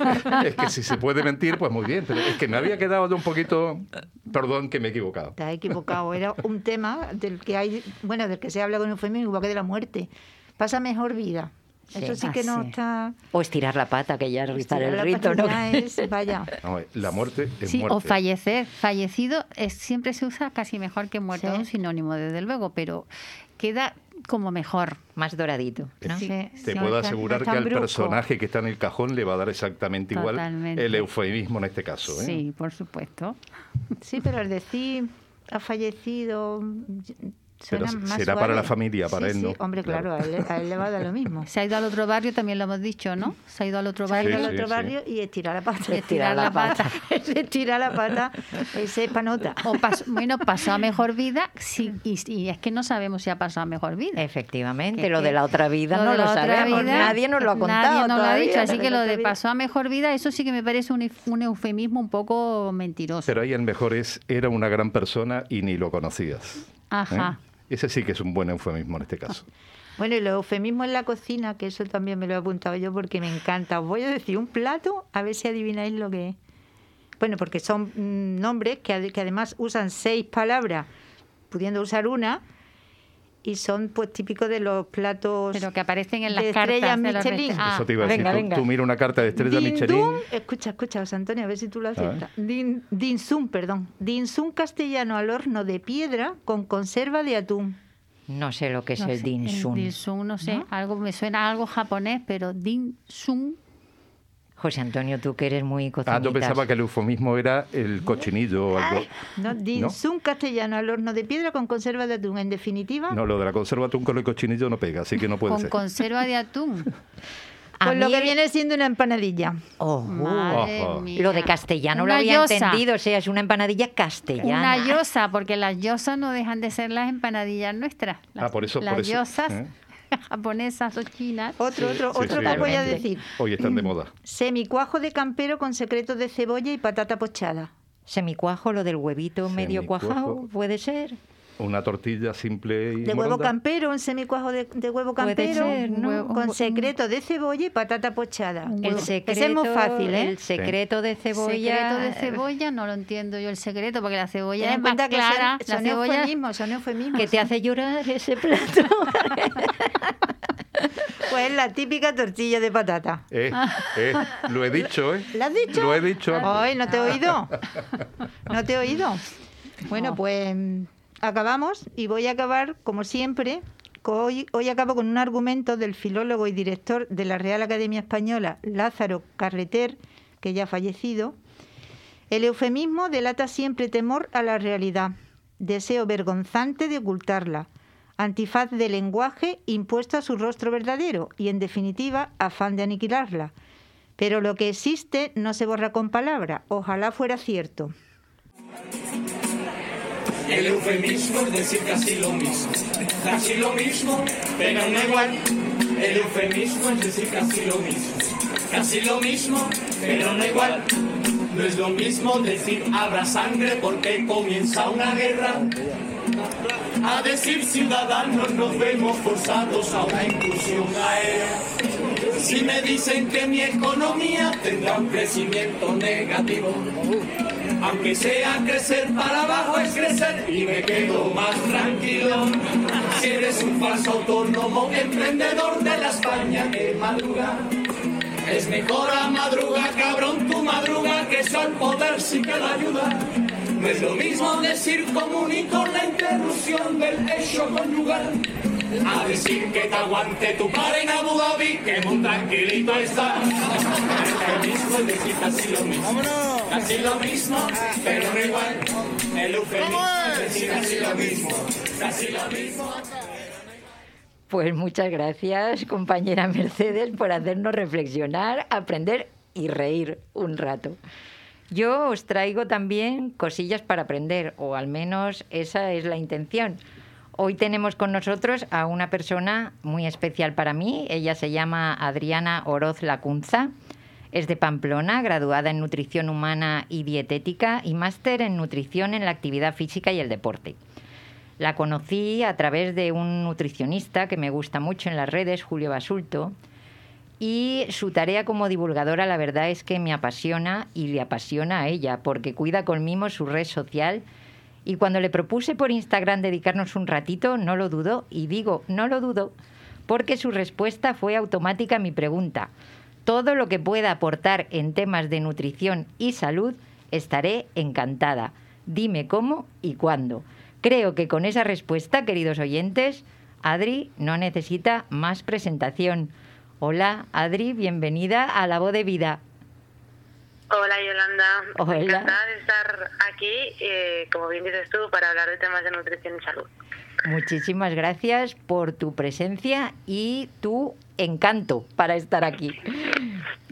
es que si se puede mentir, pues muy bien, pero es que me había quedado de un poquito, perdón que me he equivocado. Te has equivocado. Era un tema del que hay, bueno, del que se habla con eufemismo, igual que de la muerte. Pasa mejor vida. Sí. Eso sí que no Ah, sí. está. O estirar la pata, que ya es rizar el rito, ¿no? es- vaya. Ver, la muerte es Sí, muerte. o fallecer. Fallecido es, siempre se usa casi mejor que muerto, Sí. es un sinónimo, desde luego, pero queda como mejor. Más doradito. ¿no? Sí. Te Sí, puedo no asegurar no que al personaje que está en el cajón le va a dar exactamente igual Totalmente. el eufemismo en este caso. ¿eh? Sí, por supuesto. Sí, pero al decir ha fallecido. Pero suena más será para la familia, para Sí, él sí, no. Hombre, claro, Claro. A, él, a él le va a dar lo mismo. Se ha ido al otro barrio, también lo hemos dicho, ¿no? Se ha ido al otro Se ha ido barrio. al sí, otro sí. barrio y estira la pata. Estirar la pata. Ese estira la pata, ese es panota. O pas- bueno, pasó a mejor vida, sí, y, y es que no sabemos si ha pasado a mejor vida. Efectivamente, Que- lo de la otra vida Lo no lo sabemos, vida, nadie nos lo ha contado. Nadie nos lo ha dicho, así que lo de pasó a mejor vida, eso sí que me parece un, un eufemismo un poco mentiroso. Pero ahí el mejor es, era una gran persona y ni lo conocías. ¿eh? Ese sí que es un buen eufemismo en este caso. Bueno, y los eufemismos en la cocina, que eso también me lo he apuntado yo porque me encanta. Os voy a decir un plato, a ver si adivináis lo que es. Bueno, porque son mm, nombres que, que además usan seis palabras, pudiendo usar una, y son pues típicos de los platos Pero que aparecen en las de cartas estrellas de los Michelin. Ah, Eso te iba a venga, decir. Tú- venga. Tú, mira una carta de estrella Din Michelin. Dun- escucha, escucha, José Antonio, a ver si tú lo aciertas. Din, Dinsun, perdón. Dinsun castellano al horno de piedra con conserva de atún. No sé lo que es no el sé, dim sum, no sé, algo me suena a algo japonés, pero dim sum. José Antonio, tú que eres muy Ah, cocinitas. yo pensaba que el eufemismo era el cochinillo o algo. ¿no? Dinsun castellano al horno de piedra con conserva de atún. En definitiva, No, lo de la conserva atún con el cochinillo no pega, así que no puede Con ser. conserva de atún. Pues lo mí- que viene siendo una empanadilla. Oh, Madre mía. Lo de castellano lo había yosa. entendido, o sea, es una empanadilla castellana. Una yosa, porque las yosas no dejan de ser las empanadillas nuestras. Las, Ah, por eso- las por eso, yosas ¿eh? japonesas o chinas. Otro, otro, Sí, otro sí, que os voy a decir. Hoy están de moda. Semicuajo de campero con secretos de cebolla y patata pochada. Semicuajo, lo del huevito medio Semicuajo. cuajado, puede ser. Una tortilla simple y De huevo moronda. campero, un semicuajo de, de huevo campero ser, ¿no? Huevo- con secreto de cebolla y patata pochada. El secreto, Ese es muy fácil, ¿eh? El secreto de cebolla. Secreto de cebolla, no lo entiendo yo el secreto, porque la cebolla es más clara. son, son la cebolla eufemismos, son eufemismos. que te hace llorar ese plato. Pues la típica tortilla de patata. Eh, eh, lo he dicho, ¿eh? ¿Lo has dicho? Lo he dicho. Ay, ¿no te he oído? ¿No te he oído? Bueno, pues acabamos y voy a acabar, como siempre, hoy, hoy acabo con un argumento del filólogo y director de la Real Academia Española, Lázaro Carreter, que ya ha fallecido. El eufemismo delata siempre temor a la realidad, deseo vergonzante de ocultarla, antifaz del lenguaje impuesto a su rostro verdadero y, en definitiva, afán de aniquilarla. Pero lo que existe no se borra con palabra. Ojalá fuera cierto. El eufemismo es decir casi lo mismo, casi lo mismo, pero no igual. El eufemismo es decir casi lo mismo, casi lo mismo, pero no igual. No es lo mismo decir habrá sangre porque comienza una guerra. A decir ciudadanos nos vemos forzados a una incursión aérea. Si me dicen que mi economía tendrá un crecimiento negativo, aunque sea crecer para abajo es crecer y me quedo más tranquilo. Si eres un falso autónomo, emprendedor de la España que madruga. Es mejor a madruga, cabrón, tu madruga, que eso al poder sí que la ayuda. No es lo mismo decir comunico la interrupción del hecho conyugal. A decir que te aguante tu padre en Abu Dhabi, que muy tranquilito está. El eufemismo es decir casi lo mismo. Casi lo mismo, pero no igual. El eufemismo es decir casi lo mismo. Casi lo mismo. Pues muchas gracias, compañera Mercedes, por hacernos reflexionar, aprender y reír un rato. Yo os traigo también cosillas para aprender, o al menos esa es la intención. Hoy tenemos con nosotros a una persona muy especial para mí. Ella se llama Adriana Oroz Lacunza. Es de Pamplona, graduada en nutrición humana y dietética y máster en nutrición en la actividad física y el deporte. La conocí a través de un nutricionista que me gusta mucho en las redes, Julio Basulto, y su tarea como divulgadora la verdad es que me apasiona y le apasiona a ella, porque cuida con mimo su red social. Y cuando le propuse por Instagram dedicarnos un ratito, no lo dudó, y digo, no lo dudó, porque su respuesta fue automática a mi pregunta. Todo lo que pueda aportar en temas de nutrición y salud, estaré encantada. Dime cómo y cuándo. Creo que con esa respuesta, queridos oyentes, Adri no necesita más presentación. Hola, Adri, bienvenida a La Voz de Vida. Hola Yolanda, Hola. encantada de estar aquí, eh, como bien dices tú, para hablar de temas de nutrición y salud. Muchísimas gracias por tu presencia y tu encanto para estar aquí.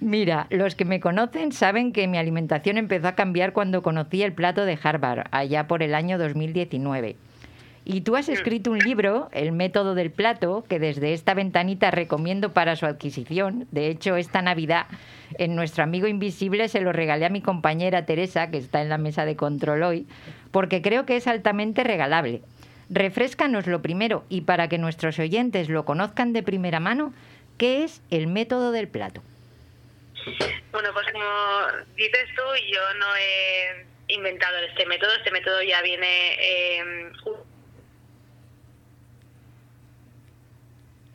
Mira, los que me conocen saben que mi alimentación empezó a cambiar cuando conocí el plato de Harvard, allá por el año 2019. Y tú has escrito un libro, El método del plato, que desde esta ventanita recomiendo para su adquisición. De hecho, esta Navidad, en nuestro amigo invisible, se lo regalé a mi compañera Teresa, que está en la mesa de control hoy, porque creo que es altamente regalable. Refrescanos lo primero y para que nuestros oyentes lo conozcan de primera mano, ¿qué es el método del plato? Bueno, pues como dices tú, yo no he inventado este método, este método ya viene... eh,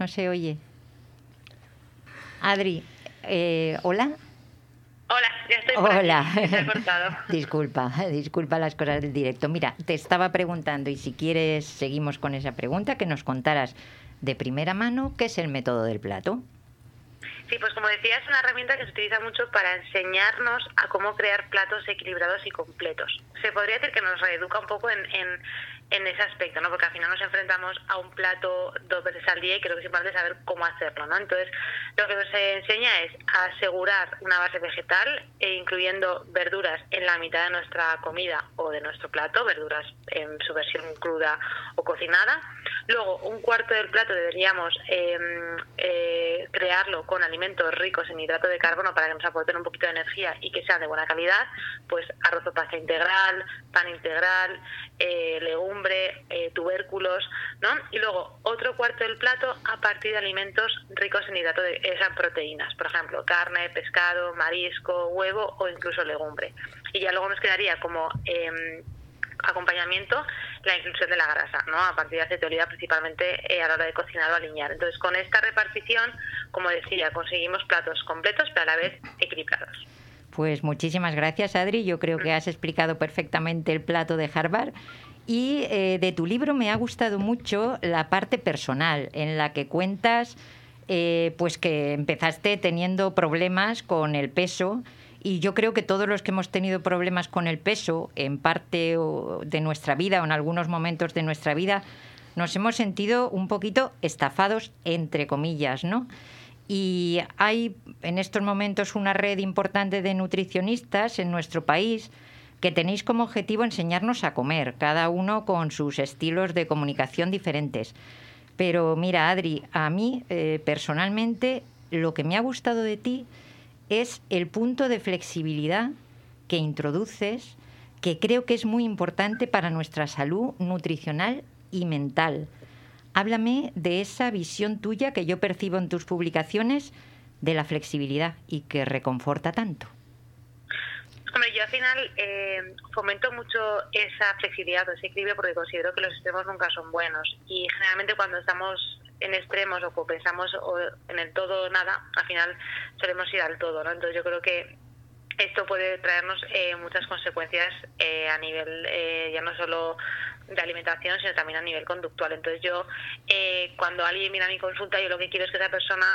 No se oye. Adri, eh, hola. Hola, ya estoy por Hola. aquí, cortado. disculpa, disculpa las cosas del directo. Mira, te estaba preguntando y si quieres seguimos con esa pregunta, que nos contaras de primera mano qué es el método del plato. Sí, pues como decía, es una herramienta que se utiliza mucho para enseñarnos a cómo crear platos equilibrados y completos. Se podría decir que nos reeduca un poco en, en, en ese aspecto, ¿no? Porque al final nos enfrentamos a un plato dos veces al día y creo que es importante saber cómo hacerlo, ¿no? Entonces, lo que nos enseña es asegurar una base vegetal, e incluyendo verduras en la mitad de nuestra comida o de nuestro plato, verduras en su versión cruda o cocinada, Luego, un cuarto del plato deberíamos em, eh, crearlo con alimentos ricos en hidrato de carbono para que nos aporten un poquito de energía y que sean de buena calidad, pues arroz o pasta integral, pan integral, eh, legumbre, eh, tubérculos, ¿no? Y luego otro cuarto del plato a partir de alimentos ricos en hidrato de esas proteínas, por ejemplo, carne, pescado, marisco, huevo o incluso legumbre. Y ya luego nos quedaría como em, acompañamiento la inclusión de la grasa, ¿no? A partir de oliva principalmente eh, a la hora de cocinar o alinear. Entonces, con esta repartición, como decía, conseguimos platos completos pero a la vez equilibrados. Pues muchísimas gracias, Adri. Yo creo que has explicado perfectamente el plato de Harvard. Y eh, de tu libro me ha gustado mucho la parte personal, en la que cuentas eh, pues que empezaste teniendo problemas con el peso y yo creo que todos los que hemos tenido problemas con el peso, en parte de nuestra vida o en algunos momentos de nuestra vida, nos hemos sentido un poquito estafados, entre comillas, ¿no? Y hay en estos momentos una red importante de nutricionistas en nuestro país que tenéis como objetivo enseñarnos a comer, cada uno con sus estilos de comunicación diferentes. Pero mira, Adri, a mí eh, personalmente lo que me ha gustado de ti es el punto de flexibilidad que introduces, que creo que es muy importante para nuestra salud nutricional y mental. Háblame de esa visión tuya que yo percibo en tus publicaciones de la flexibilidad y que reconforta tanto. Hombre, yo al final eh, fomento mucho esa flexibilidad ese equilibrio porque considero que los extremos nunca son buenos y generalmente cuando estamos en extremos o pensamos en el todo o nada, al final solemos ir al todo, ¿no? Entonces yo creo que esto puede traernos eh, muchas consecuencias eh, a nivel eh, ya no solo de alimentación, sino también a nivel conductual. Entonces yo, cuando alguien mira mi consulta, yo lo que quiero es que esa persona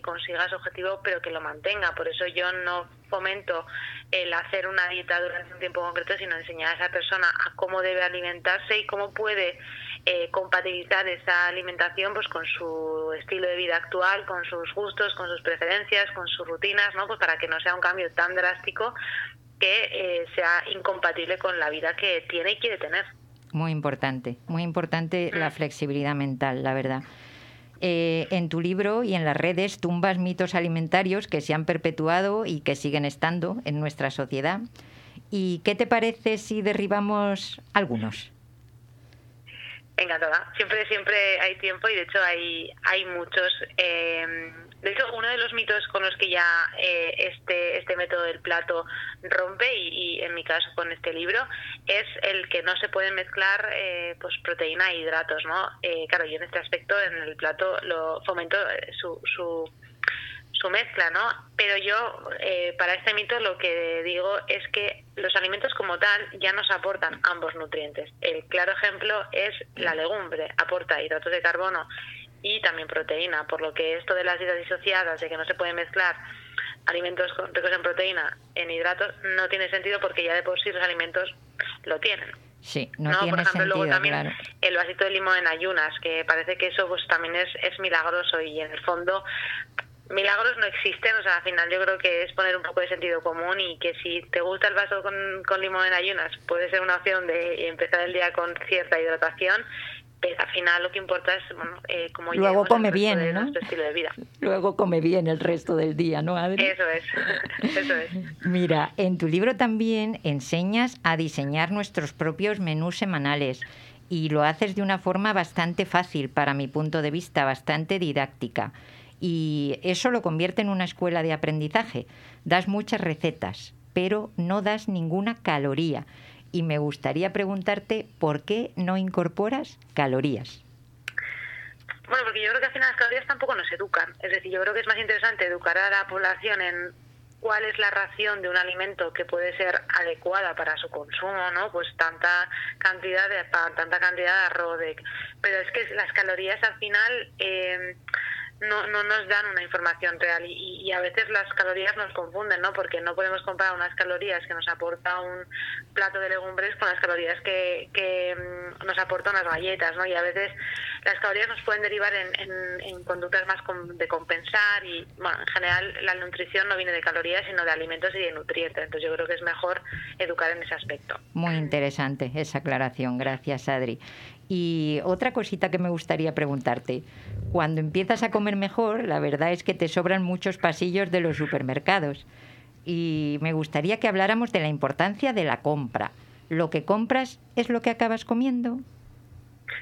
consiga su objetivo, pero que lo mantenga. Por eso yo no fomento el hacer una dieta durante un tiempo concreto, sino enseñar a esa persona a cómo debe alimentarse y cómo puede eh, compatibilizar esa alimentación pues con su estilo de vida actual, con sus gustos, con sus preferencias, con sus rutinas, ¿no? Pues para que no sea un cambio tan drástico que eh, sea incompatible con la vida que tiene y quiere tener. Muy importante, muy importante la mm. flexibilidad mental, la verdad. Eh, en tu libro y en las redes tumbas mitos alimentarios que se han perpetuado y que siguen estando en nuestra sociedad. ¿Y qué te parece si derribamos algunos? Encantada. Siempre, siempre hay tiempo y de hecho hay, hay muchos. Eh, de hecho, uno de los mitos con los que ya eh, este, este método del plato rompe, y, en mi caso con este libro, es el que no se pueden mezclar eh, pues proteína e hidratos, ¿no? claro, yo en este aspecto en el plato lo fomento su, su su mezcla, ¿no? Pero yo, eh, para este mito, lo que digo es que los alimentos como tal ya nos aportan ambos nutrientes. El claro ejemplo es la legumbre, aporta hidratos de carbono y también proteína, por lo que esto de las dietas disociadas, de que no se puede mezclar alimentos ricos en proteína en hidratos, no tiene sentido porque ya de por sí los alimentos lo tienen. Sí, no, tiene por ejemplo, luego también el vasito de limón en ayunas, que parece que eso pues también es, es milagroso y en el fondo milagros no existen, o sea, al final yo creo que es poner un poco de sentido común y que si te gusta el vaso con, con limón en ayunas, puede ser una opción de empezar el día con cierta hidratación, pero al final lo que importa es bueno, eh, cómo Luego come bien, ¿no? estilo de vida. Luego come bien el resto del día, ¿no, Adri? Eso es, eso es. Mira, en tu libro también enseñas a diseñar nuestros propios menús semanales y lo haces de una forma bastante fácil, para mi punto de vista, bastante didáctica y eso lo convierte en una escuela de aprendizaje. Das muchas recetas, pero no das ninguna caloría. Y me gustaría preguntarte por qué no incorporas calorías. Bueno, porque yo creo que al final las calorías tampoco nos educan. Es decir, yo creo que es más interesante educar a la población en cuál es la ración de un alimento que puede ser adecuada para su consumo, ¿no? Pues tanta cantidad de tanta cantidad de arroz, pero es que las calorías al final eh, no, no nos dan una información real y, a veces las calorías nos confunden, ¿no? Porque no podemos comparar unas calorías que nos aporta un plato de legumbres con las calorías que, que mm, nos aportan las galletas, ¿no? Y a veces las calorías nos pueden derivar en, en, conductas más de compensar y, bueno, en general la nutrición no viene de calorías, sino de alimentos y de nutrientes. Entonces yo creo que es mejor educar en ese aspecto. Muy interesante esa aclaración. Gracias, Adri. Y otra cosita que me gustaría preguntarte, cuando empiezas a comer mejor, la verdad es que te sobran muchos pasillos de los supermercados. Y me gustaría que habláramos de la importancia de la compra. ¿Lo que compras es lo que acabas comiendo?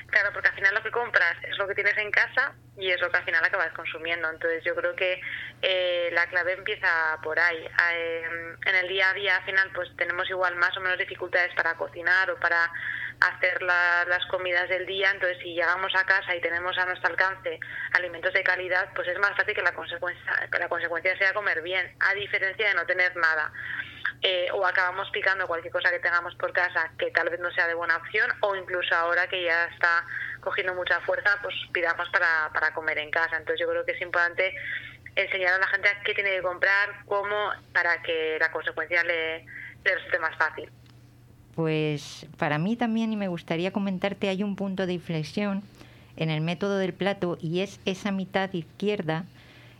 Claro, porque al final lo que compras es lo que tienes en casa y es lo que al final acabas consumiendo. Entonces yo creo que eh, la clave empieza por ahí. Eh, en el día a día al final pues tenemos igual más o menos dificultades para cocinar o para hacer las comidas del día. Entonces si llegamos a casa y tenemos a nuestro alcance alimentos de calidad, pues es más fácil que la consecuencia, que la consecuencia sea comer bien, a diferencia de no tener nada. Eh, o acabamos picando cualquier cosa que tengamos por casa que tal vez no sea de buena opción o incluso ahora que ya está cogiendo mucha fuerza, pues pidamos para, para comer en casa. Entonces yo creo que es importante enseñar a la gente a qué tiene que comprar, cómo, para que la consecuencia le, le resulte más fácil. Pues para mí también, y me gustaría comentarte, hay un punto de inflexión en el método del plato y es esa mitad izquierda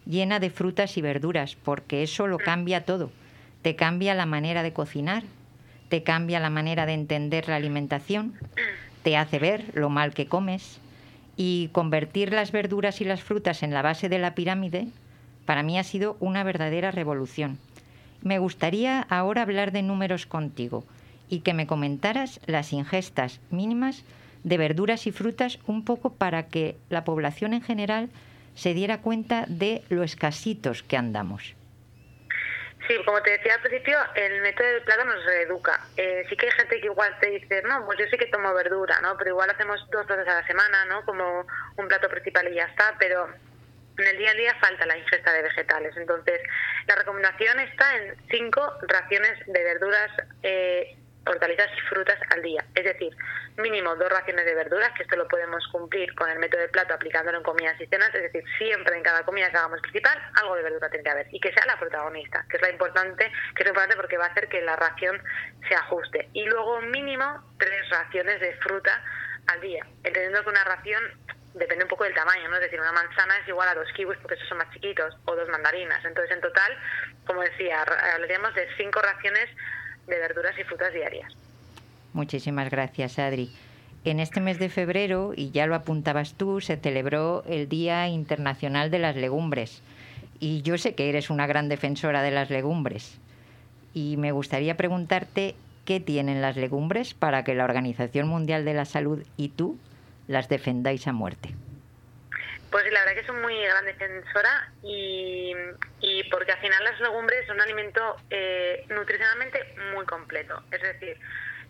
llena de frutas y verduras, porque eso lo cambia todo te cambia la manera de cocinar, te cambia la manera de entender la alimentación, te hace ver lo mal que comes y convertir las verduras y las frutas en la base de la pirámide para mí ha sido una verdadera revolución. Me gustaría ahora hablar de números contigo y que me comentaras las ingestas mínimas de verduras y frutas un poco para que la población en general se diera cuenta de lo escasitos que andamos. Sí, como te decía al principio, el método del plato nos reeduca. Eh, sí que hay gente que igual te dice, no, pues yo sí que tomo verdura, ¿no? Pero igual hacemos dos veces a la semana, ¿no? Como un plato principal y ya está, pero en el día a día falta la ingesta de vegetales. Entonces, la recomendación está en cinco raciones de verduras eh, hortalizas y frutas al día. Es decir, mínimo dos raciones de verduras, que esto lo podemos cumplir con el método de plato aplicándolo en comidas y cenas, es decir, siempre en cada comida que hagamos principal, algo de verdura tiene que haber y que sea la protagonista, que es la importante, que es importante porque va a hacer que la ración se ajuste. Y luego mínimo tres raciones de fruta al día, entendiendo que una ración depende un poco del tamaño, ¿no? Es decir, una manzana es igual a dos kiwis porque esos son más chiquitos, o dos mandarinas. Entonces, en total, como decía, hablaríamos de cinco raciones de verduras y frutas diarias. Muchísimas gracias, Adri. En este mes de febrero, y ya lo apuntabas tú, se celebró el Día Internacional de las Legumbres. Y yo sé que eres una gran defensora de las legumbres. Y me gustaría preguntarte qué tienen las legumbres para que la Organización Mundial de la Salud y tú las defendáis a muerte. Pues la verdad que soy muy gran defensora y, porque al final las legumbres son un alimento eh, nutricionalmente muy completo. Es decir,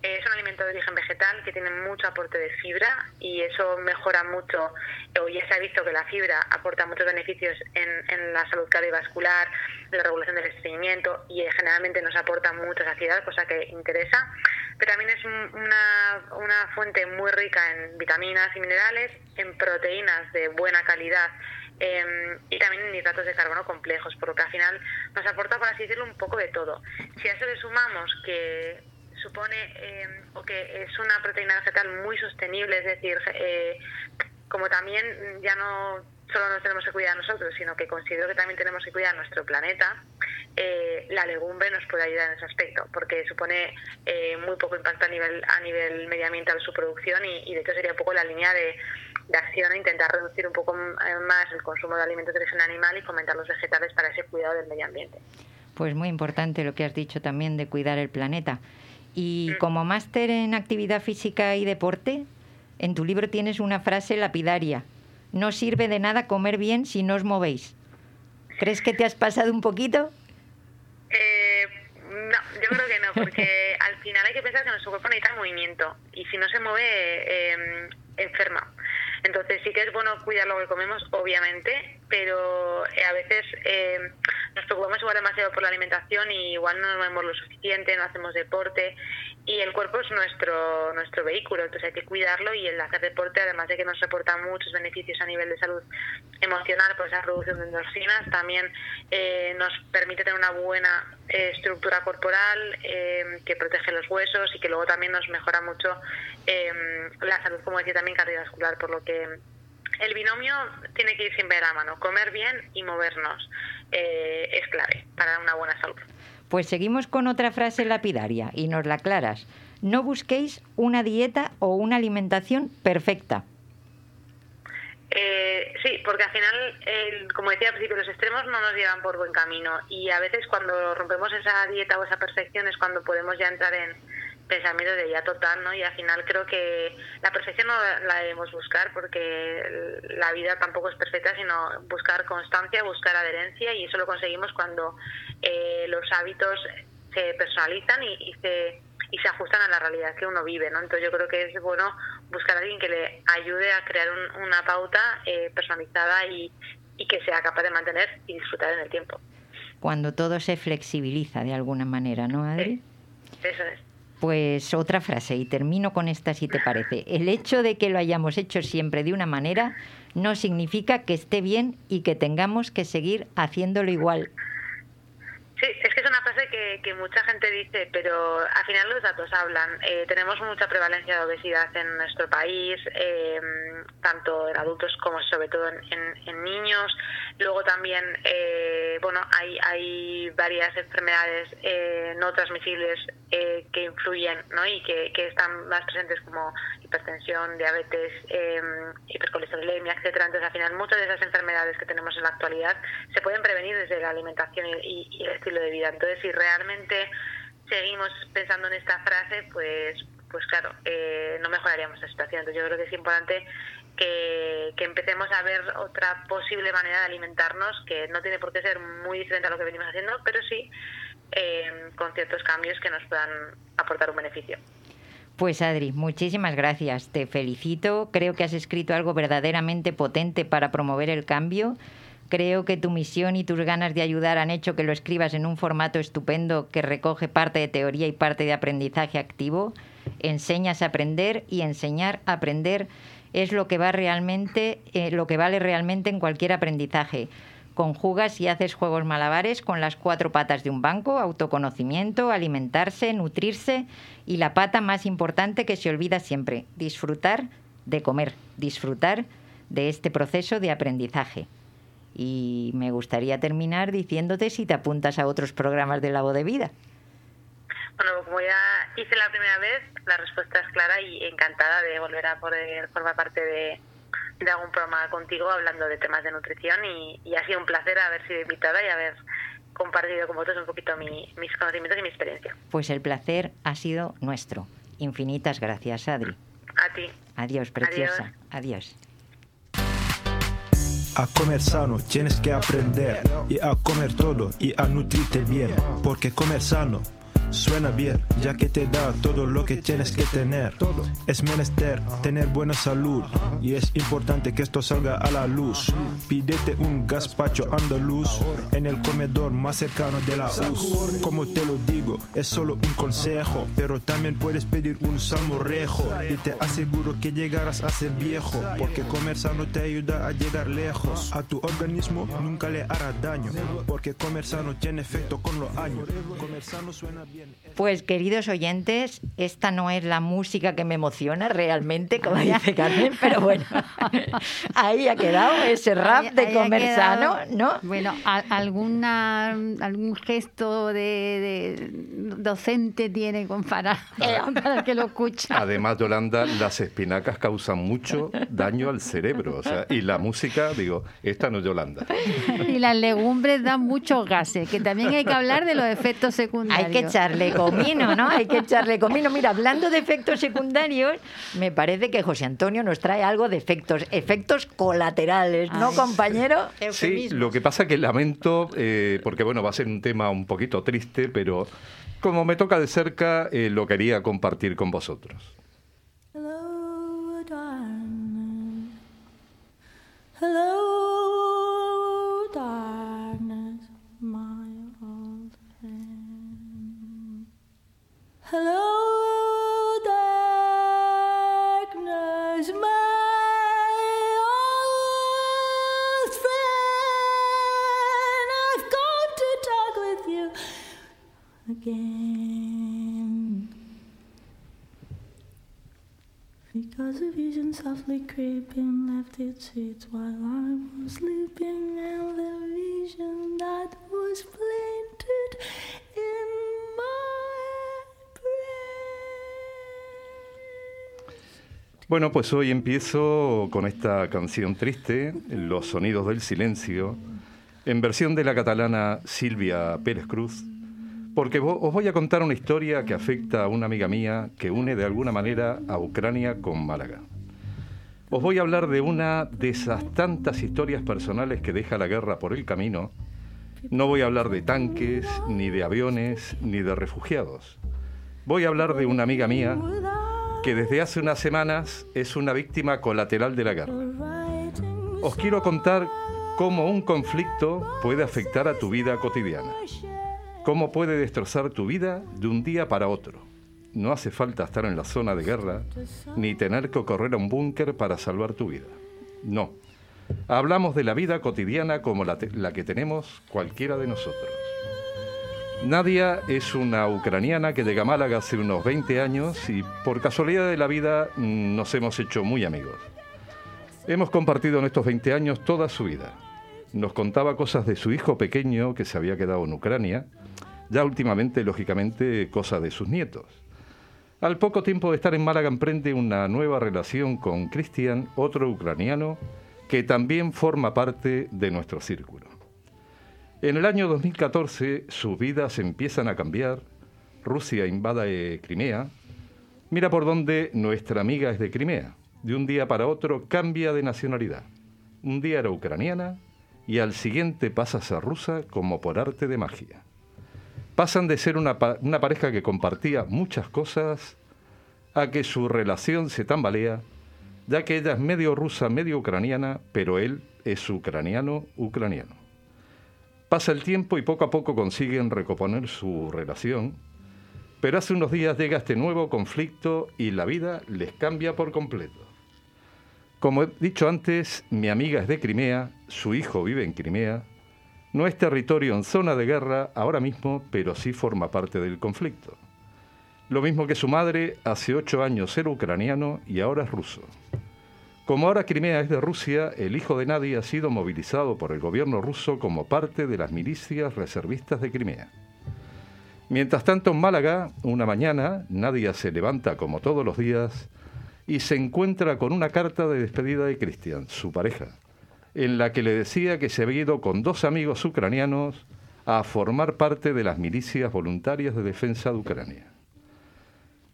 es un alimento de origen vegetal que tiene mucho aporte de fibra y eso mejora mucho, o ya se ha visto que la fibra aporta muchos beneficios en, la salud cardiovascular, la regulación del estreñimiento y eh, generalmente nos aporta mucha saciedad, cosa que interesa. Pero también es una, una fuente muy rica en vitaminas y minerales, en proteínas de buena calidad em, y también en hidratos de carbono complejos, por lo que al final nos aporta, por así decirlo, un poco de todo. Si a eso le sumamos que supone eh, o que es una proteína vegetal muy sostenible, es decir, eh, como también ya no solo nos tenemos que cuidar nosotros, sino que considero que también tenemos que cuidar nuestro planeta, eh, la legumbre nos puede ayudar en ese aspecto, porque supone muy poco impacto a nivel a nivel medioambiental su producción y, de hecho sería un poco la línea de, de acción a intentar reducir un poco más el consumo de alimentos de origen animal y fomentar los vegetales para ese cuidado del medio ambiente. Pues muy importante lo que has dicho también de cuidar el planeta. Y como máster en actividad física y deporte, en tu libro tienes una frase lapidaria. No sirve de nada comer bien si no os movéis. ¿Crees que te has pasado un poquito? Eh, no, yo creo que no, porque al final hay que pensar que nuestro cuerpo necesita movimiento y si no se mueve, eh, enferma. Entonces sí que es bueno cuidar lo que comemos, obviamente, pero eh, a veces eh, nos preocupamos igual demasiado por la alimentación y igual no nos movemos lo suficiente, no hacemos deporte y el cuerpo es nuestro nuestro vehículo, entonces hay que cuidarlo y el hacer deporte, además de que nos reporta muchos beneficios a nivel de salud emocional por esa producción de endorfinas, también eh, nos permite tener una buena estructura corporal que protege los huesos y que luego también nos mejora mucho la salud, como decía también cardiovascular, por lo que el binomio tiene que ir siempre de la mano. Comer bien y movernos eh, es clave para una buena salud. Pues seguimos con otra frase lapidaria y nos la aclaras. no busquéis una dieta o una alimentación perfecta. Eh, sí, porque al final, como decía al principio, los extremos no nos llevan por buen camino y a veces cuando rompemos esa dieta o esa perfección es cuando podemos ya entrar en pensamientos de ya total, ¿no? Y al final creo que la perfección no la debemos buscar porque la vida tampoco es perfecta, sino buscar constancia, buscar adherencia y eso lo conseguimos cuando eh, los hábitos se personalizan y, y se y se ajustan a la realidad que uno vive, ¿no? Entonces yo creo que es bueno buscar a alguien que le ayude a crear una pauta eh, personalizada y, que sea capaz de mantener y disfrutar en el tiempo. Cuando todo se flexibiliza de alguna manera, ¿no, Adri? eso es. Pues otra frase, y termino con esta si te parece. El hecho de que lo hayamos hecho siempre de una manera no significa que esté bien y que tengamos que seguir haciéndolo igual. Sí, es que es una frase que, mucha gente dice, pero al final los datos hablan. Eh, tenemos mucha prevalencia de obesidad en nuestro país, eh, tanto en adultos como sobre todo en, niños. Luego también, eh, bueno, hay, hay varias enfermedades no transmisibles que influyen ¿no? y que, están más presentes como hipertensión, diabetes, eh, hipercolesterolemia, etcétera. Entonces, al final, muchas de esas enfermedades que tenemos en la actualidad se pueden prevenir desde la alimentación y, el estilo de vida. Entonces, si realmente seguimos pensando en esta frase, pues, pues claro, eh, no mejoraríamos la situación. Entonces, yo creo que es importante que, empecemos a ver otra posible manera de alimentarnos, que no tiene por qué ser muy diferente a lo que venimos haciendo, pero sí eh, con ciertos cambios que nos puedan aportar un beneficio. Pues Adri, muchísimas gracias. Te felicito. Creo que has escrito algo verdaderamente potente para promover el cambio. Creo que tu misión y tus ganas de ayudar han hecho que lo escribas en un formato estupendo que recoge parte de teoría y parte de aprendizaje activo. Enseñas a aprender y enseñar a aprender es lo que va realmente, eh, lo que vale realmente en cualquier aprendizaje Conjugas y haces juegos malabares con las cuatro patas de un banco, autoconocimiento, alimentarse, nutrirse y la pata más importante que se olvida siempre, disfrutar de comer, disfrutar de este proceso de aprendizaje. Y me gustaría terminar diciéndote si te apuntas a otros programas de la voz de vida. Bueno, como ya hice la primera vez, la respuesta es clara y encantada de volver a poder formar parte de, de algún programa contigo hablando de temas de nutrición y, ha sido un placer haber sido invitada y haber compartido con vosotros un poquito mis conocimientos y mi experiencia. Pues el placer ha sido nuestro. Infinitas gracias, Adri. A ti. Adiós, preciosa. Adiós. A comer sano tienes que aprender y a comer todo y a nutrirte bien, porque comer sano Suena bien, ya que te da todo lo que tienes que tener. Es menester tener buena salud y es importante que esto salga a la luz. Pídete un gazpacho andaluz en el comedor más cercano de la US. Como te lo digo, es solo un consejo, pero también puedes pedir un salmorejo y te aseguro que llegarás a ser viejo, porque comer sano te ayuda a llegar lejos. A tu organismo nunca le hará daño, porque comer sano tiene efecto con los años. Comer suena bien. Pues queridos oyentes, esta no es la música que me emociona realmente, como dice Carmen, pero bueno, ahí ha quedado ese rap de comer sano, ¿no? Bueno, alguna, algún gesto de, docente tiene con para, para que lo escuche. Además, Yolanda, las espinacas causan mucho daño al cerebro, o sea, y la música, digo, esta no es Yolanda. Y las legumbres dan muchos gases, que también hay que hablar de los efectos secundarios. Hay que echar echarle comino, ¿no? Hay que echarle comino. Mira, hablando de efectos secundarios, me parece que José Antonio nos trae algo de efectos, efectos colaterales, ¿no, compañero? Sí, lo que pasa que lamento, eh, porque bueno, va a ser un tema un poquito triste, pero como me toca de cerca, eh, lo quería compartir con vosotros. Hello, Hello, Hello, darkness, my old friend. I've come to talk with you again. Because a vision softly creeping left its seats while I was sleeping, and the vision that was planted in my Bueno, pues hoy empiezo con esta canción triste, Los sonidos del silencio, en versión de la catalana Silvia Pérez Cruz, porque os voy a contar una historia que afecta a una amiga mía que une de alguna manera a Ucrania con Málaga. Os voy a hablar de una de esas tantas historias personales que deja la guerra por el camino. No voy a hablar de tanques, ni de aviones, ni de refugiados. Voy a hablar de una amiga mía que desde hace unas semanas es una víctima colateral de la guerra. Os quiero contar cómo un conflicto puede afectar a tu vida cotidiana, cómo puede destrozar tu vida de un día para otro. No hace falta estar en la zona de guerra ni tener que correr a un búnker para salvar tu vida. No. Hablamos de la vida cotidiana como la, la que tenemos cualquiera de nosotros. Nadia es una ucraniana que llega a Málaga hace unos 20 años y por casualidad de la vida mm, nos hemos hecho muy amigos. Hemos compartido en estos 20 años toda su vida. Nos contaba cosas de su hijo pequeño que se había quedado en Ucrania, ya últimamente, lógicamente, cosas de sus nietos. Al poco tiempo de estar en Málaga emprende una nueva relación con Cristian, otro ucraniano, que también forma parte de nuestro círculo. En el año 2014 sus vidas empiezan a cambiar, Rusia invade Crimea, mira por dónde nuestra amiga es de Crimea, de un día para otro cambia de nacionalidad. Un día era ucraniana y al siguiente pasa a ser rusa como por arte de magia. Pasan de ser una pareja que compartía muchas cosas a que su relación se tambalea, ya que ella es medio rusa, medio ucraniana, pero él es ucraniano, ucraniano. Pasa el tiempo y poco a poco consiguen recomponer su relación, pero hace unos días llega este nuevo conflicto y la vida les cambia por completo. Como he dicho antes, mi amiga es de Crimea, su hijo vive en Crimea, no es territorio en zona de guerra ahora mismo, pero sí forma parte del conflicto. Lo mismo que su madre, hace ocho años era ucraniano y ahora es ruso. Como ahora Crimea es de Rusia, el hijo de Nadia ha sido movilizado por el gobierno ruso como parte de las milicias reservistas de Crimea. Mientras tanto, en Málaga, una mañana, Nadia se levanta como todos los días y se encuentra con una carta de despedida de Cristian, su pareja, en la que le decía que se había ido con dos amigos ucranianos a formar parte de las milicias voluntarias de defensa de Ucrania.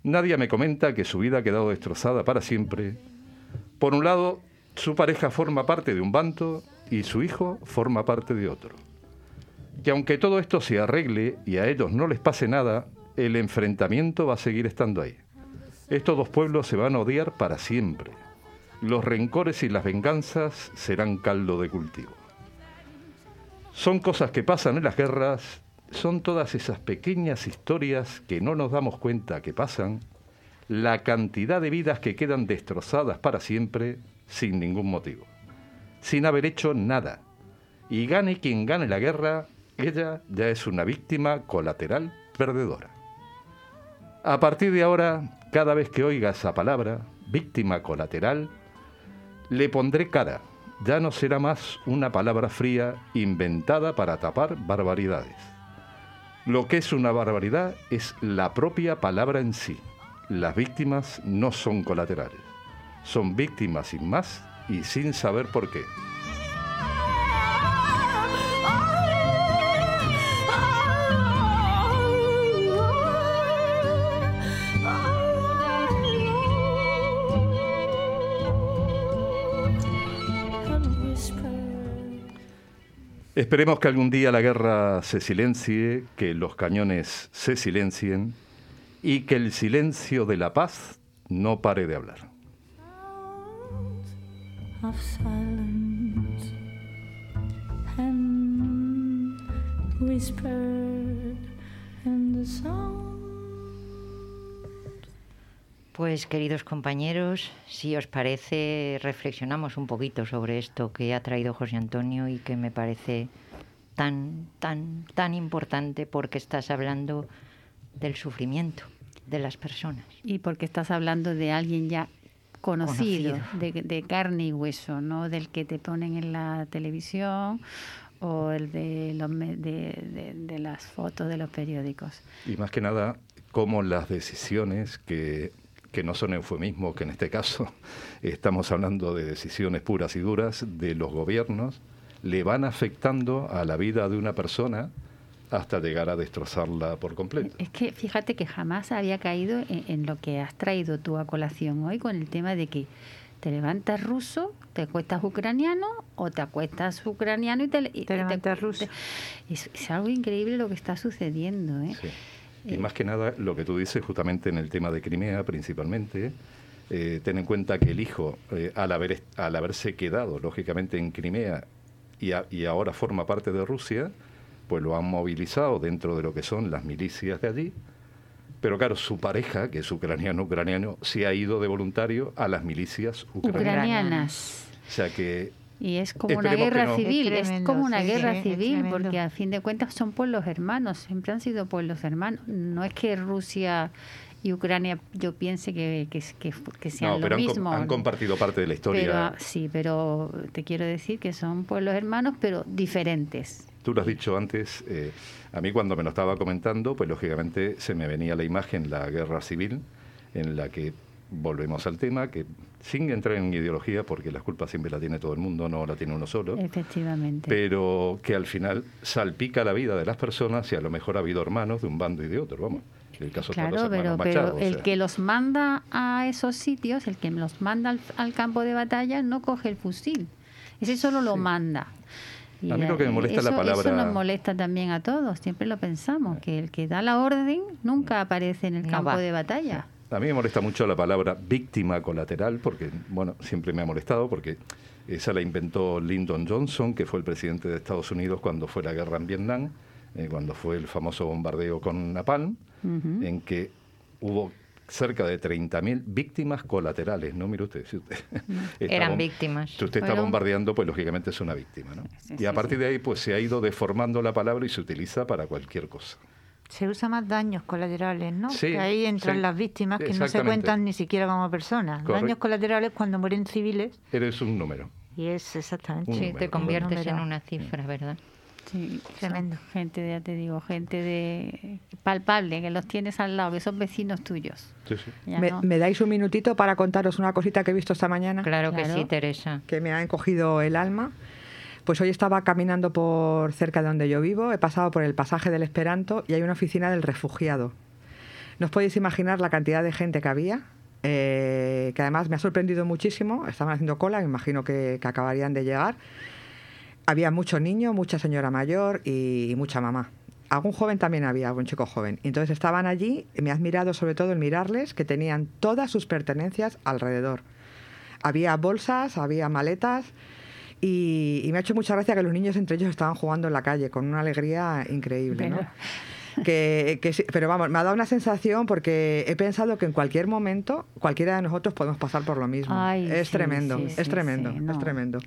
Nadia me comenta que su vida ha quedado destrozada para siempre por un lado, su pareja forma parte de un bando y su hijo forma parte de otro. Que aunque todo esto se arregle y a ellos no les pase nada, el enfrentamiento va a seguir estando ahí. Estos dos pueblos se van a odiar para siempre. Los rencores y las venganzas serán caldo de cultivo. Son cosas que pasan en las guerras, son todas esas pequeñas historias que no nos damos cuenta que pasan la cantidad de vidas que quedan destrozadas para siempre sin ningún motivo, sin haber hecho nada. Y gane quien gane la guerra, ella ya es una víctima colateral perdedora. A partir de ahora, cada vez que oiga esa palabra, víctima colateral, le pondré cara. Ya no será más una palabra fría inventada para tapar barbaridades. Lo que es una barbaridad es la propia palabra en sí las víctimas no son colaterales, son víctimas sin más y sin saber por qué. Esperemos que algún día la guerra se silencie, que los cañones se silencien y que el silencio de la paz no pare de hablar. Pues queridos compañeros, si os parece, reflexionamos un poquito sobre esto que ha traído José Antonio y que me parece tan, tan, tan importante porque estás hablando del sufrimiento de las personas. Y porque estás hablando de alguien ya conocido, De, carne y hueso, no del que te ponen en la televisión o el de, los, de, de, las fotos de los periódicos. Y más que nada, cómo las decisiones que que no son eufemismos, que en este caso estamos hablando de decisiones puras y duras de los gobiernos, le van afectando a la vida de una persona hasta llegar a destrozarla por completo. Es que fíjate que jamás había caído en, lo que has traído tú a colación hoy con el tema de que te levantas ruso, te acuestas ucraniano o te acuestas ucraniano y te, levantas ruso. es, algo increíble lo que está sucediendo. ¿eh? Y más que nada, lo que tú dices justamente en el tema de Crimea principalmente, eh, ten en cuenta que el hijo, eh, al, haber, al haberse quedado lógicamente en Crimea y, y ahora forma parte de Rusia, pues lo han movilizado dentro de lo que son las milicias de allí. Pero claro, su pareja, que es ucraniano ucraniano, se ha ido de voluntario a las milicias ucranianas. O sea que y es como una guerra civil, es, como una guerra civil, porque a fin de cuentas son pueblos hermanos, siempre han sido pueblos hermanos. No es que Rusia y Ucrania yo piense que, que, que, sean no, lo mismo. Han, han, compartido parte de la historia. sí, pero te quiero decir que son pueblos hermanos, pero diferentes. Tú lo has dicho antes, eh, a mí cuando me lo estaba comentando, pues lógicamente se me venía la imagen, la guerra civil, en la que volvemos al tema, que sin entrar en ideología, porque las culpas siempre la tiene todo el mundo, no la tiene uno solo. Efectivamente. Pero que al final salpica la vida de las personas y a lo mejor ha habido hermanos de un bando y de otro, vamos. El caso claro, pero, pero el que los manda a esos sitios, el que los manda al, campo de batalla, no coge el fusil. Ese solo lo manda. A mí lo que me molesta la palabra. Eso nos molesta también a todos, siempre lo pensamos, que el que da la orden nunca aparece en el campo de batalla. A mí me molesta mucho la palabra víctima colateral, porque, bueno, siempre me ha molestado, porque esa la inventó Lyndon Johnson, que fue el presidente de Estados Unidos cuando fue la guerra en Vietnam, eh, cuando fue el famoso bombardeo con Napalm, en que hubo cerca de 30.000 víctimas colaterales, ¿no? Mire usted, si usted eran víctimas. Si usted está bombardeando, pues lógicamente es una víctima, ¿no? y a partir de ahí, pues se ha ido deformando la palabra y se utiliza para cualquier cosa. Se usa más daños colaterales, ¿no? que ahí entran las víctimas que no se cuentan ni siquiera como personas. Daños colaterales cuando mueren civiles. Eres un número. Y es exactamente. sí, te conviertes en una cifra, ¿verdad? Sí, tremendo. Gente, ya te digo, gente de palpable, que los tienes al lado, que son vecinos tuyos. Sí, sí. ¿Me, dais un minutito para contaros una cosita que he visto esta mañana? Claro, que sí, Teresa. Que me ha encogido el alma. Pues hoy estaba caminando por cerca de donde yo vivo, he pasado por el pasaje del Esperanto y hay una oficina del refugiado. No os podéis imaginar la cantidad de gente que había, eh, que además me ha sorprendido muchísimo. Estaban haciendo cola, me imagino que, acabarían de llegar. Había mucho niño, mucha señora mayor y, mucha mamá. Algún joven también había, algún chico joven. Entonces estaban allí y me ha admirado sobre todo el mirarles que tenían todas sus pertenencias alrededor. Había bolsas, había maletas y, me ha hecho mucha gracia que los niños entre ellos estaban jugando en la calle con una alegría increíble. ¿no? Que, pero vamos, me ha dado una sensación porque he pensado que en cualquier momento cualquiera de nosotros podemos pasar por lo mismo. es, tremendo, es tremendo, es tremendo,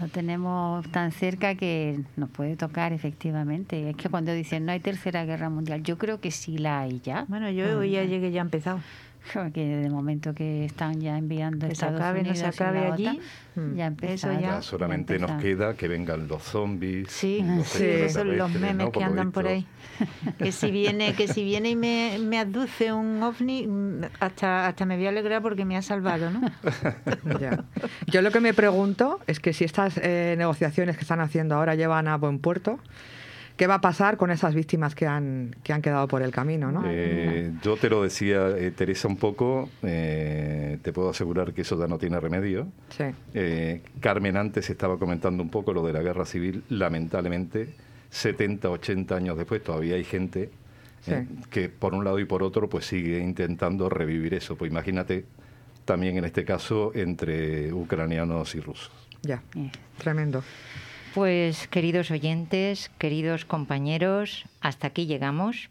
Lo tenemos tan cerca que nos puede tocar efectivamente. Es que cuando dicen no hay tercera guerra mundial, yo creo que sí la hay ya. Bueno, yo ya llegué ya ha empezado que de momento que están ya enviando que Estados acabe, Unidos no se acabe allí. Ya empezó ya, solamente nos queda que vengan los zombies sí, sí son los memes que andan por ahí. Que si viene que si viene y me, me aduce un ovni hasta hasta me voy a alegrar porque me ha salvado ¿no? yo lo que me pregunto es que si estas eh, negociaciones que están haciendo ahora llevan a buen puerto ¿Qué va a pasar con esas víctimas que han, que han quedado por el camino? ¿no? Eh, yo te lo decía, eh, Teresa, un poco, eh, te puedo asegurar que eso ya no tiene remedio. Sí. Carmen antes estaba comentando un poco lo de la guerra civil, lamentablemente, 70, 80 años después todavía hay gente que por un lado y por otro pues sigue intentando revivir eso. Pues imagínate también en este caso entre ucranianos y rusos. Ya, tremendo. Pues queridos oyentes, queridos compañeros, hasta aquí llegamos.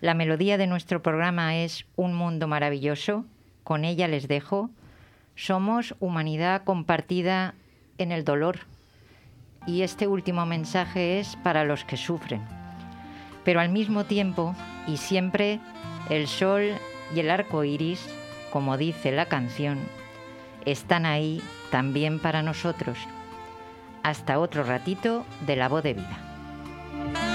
La melodía de nuestro programa es Un mundo maravilloso. Con ella les dejo. Somos humanidad compartida en el dolor. Y este último mensaje es para los que sufren. Pero al mismo tiempo, y siempre, el sol y el arco iris, como dice la canción, están ahí también para nosotros hasta otro ratito de la voz de vida.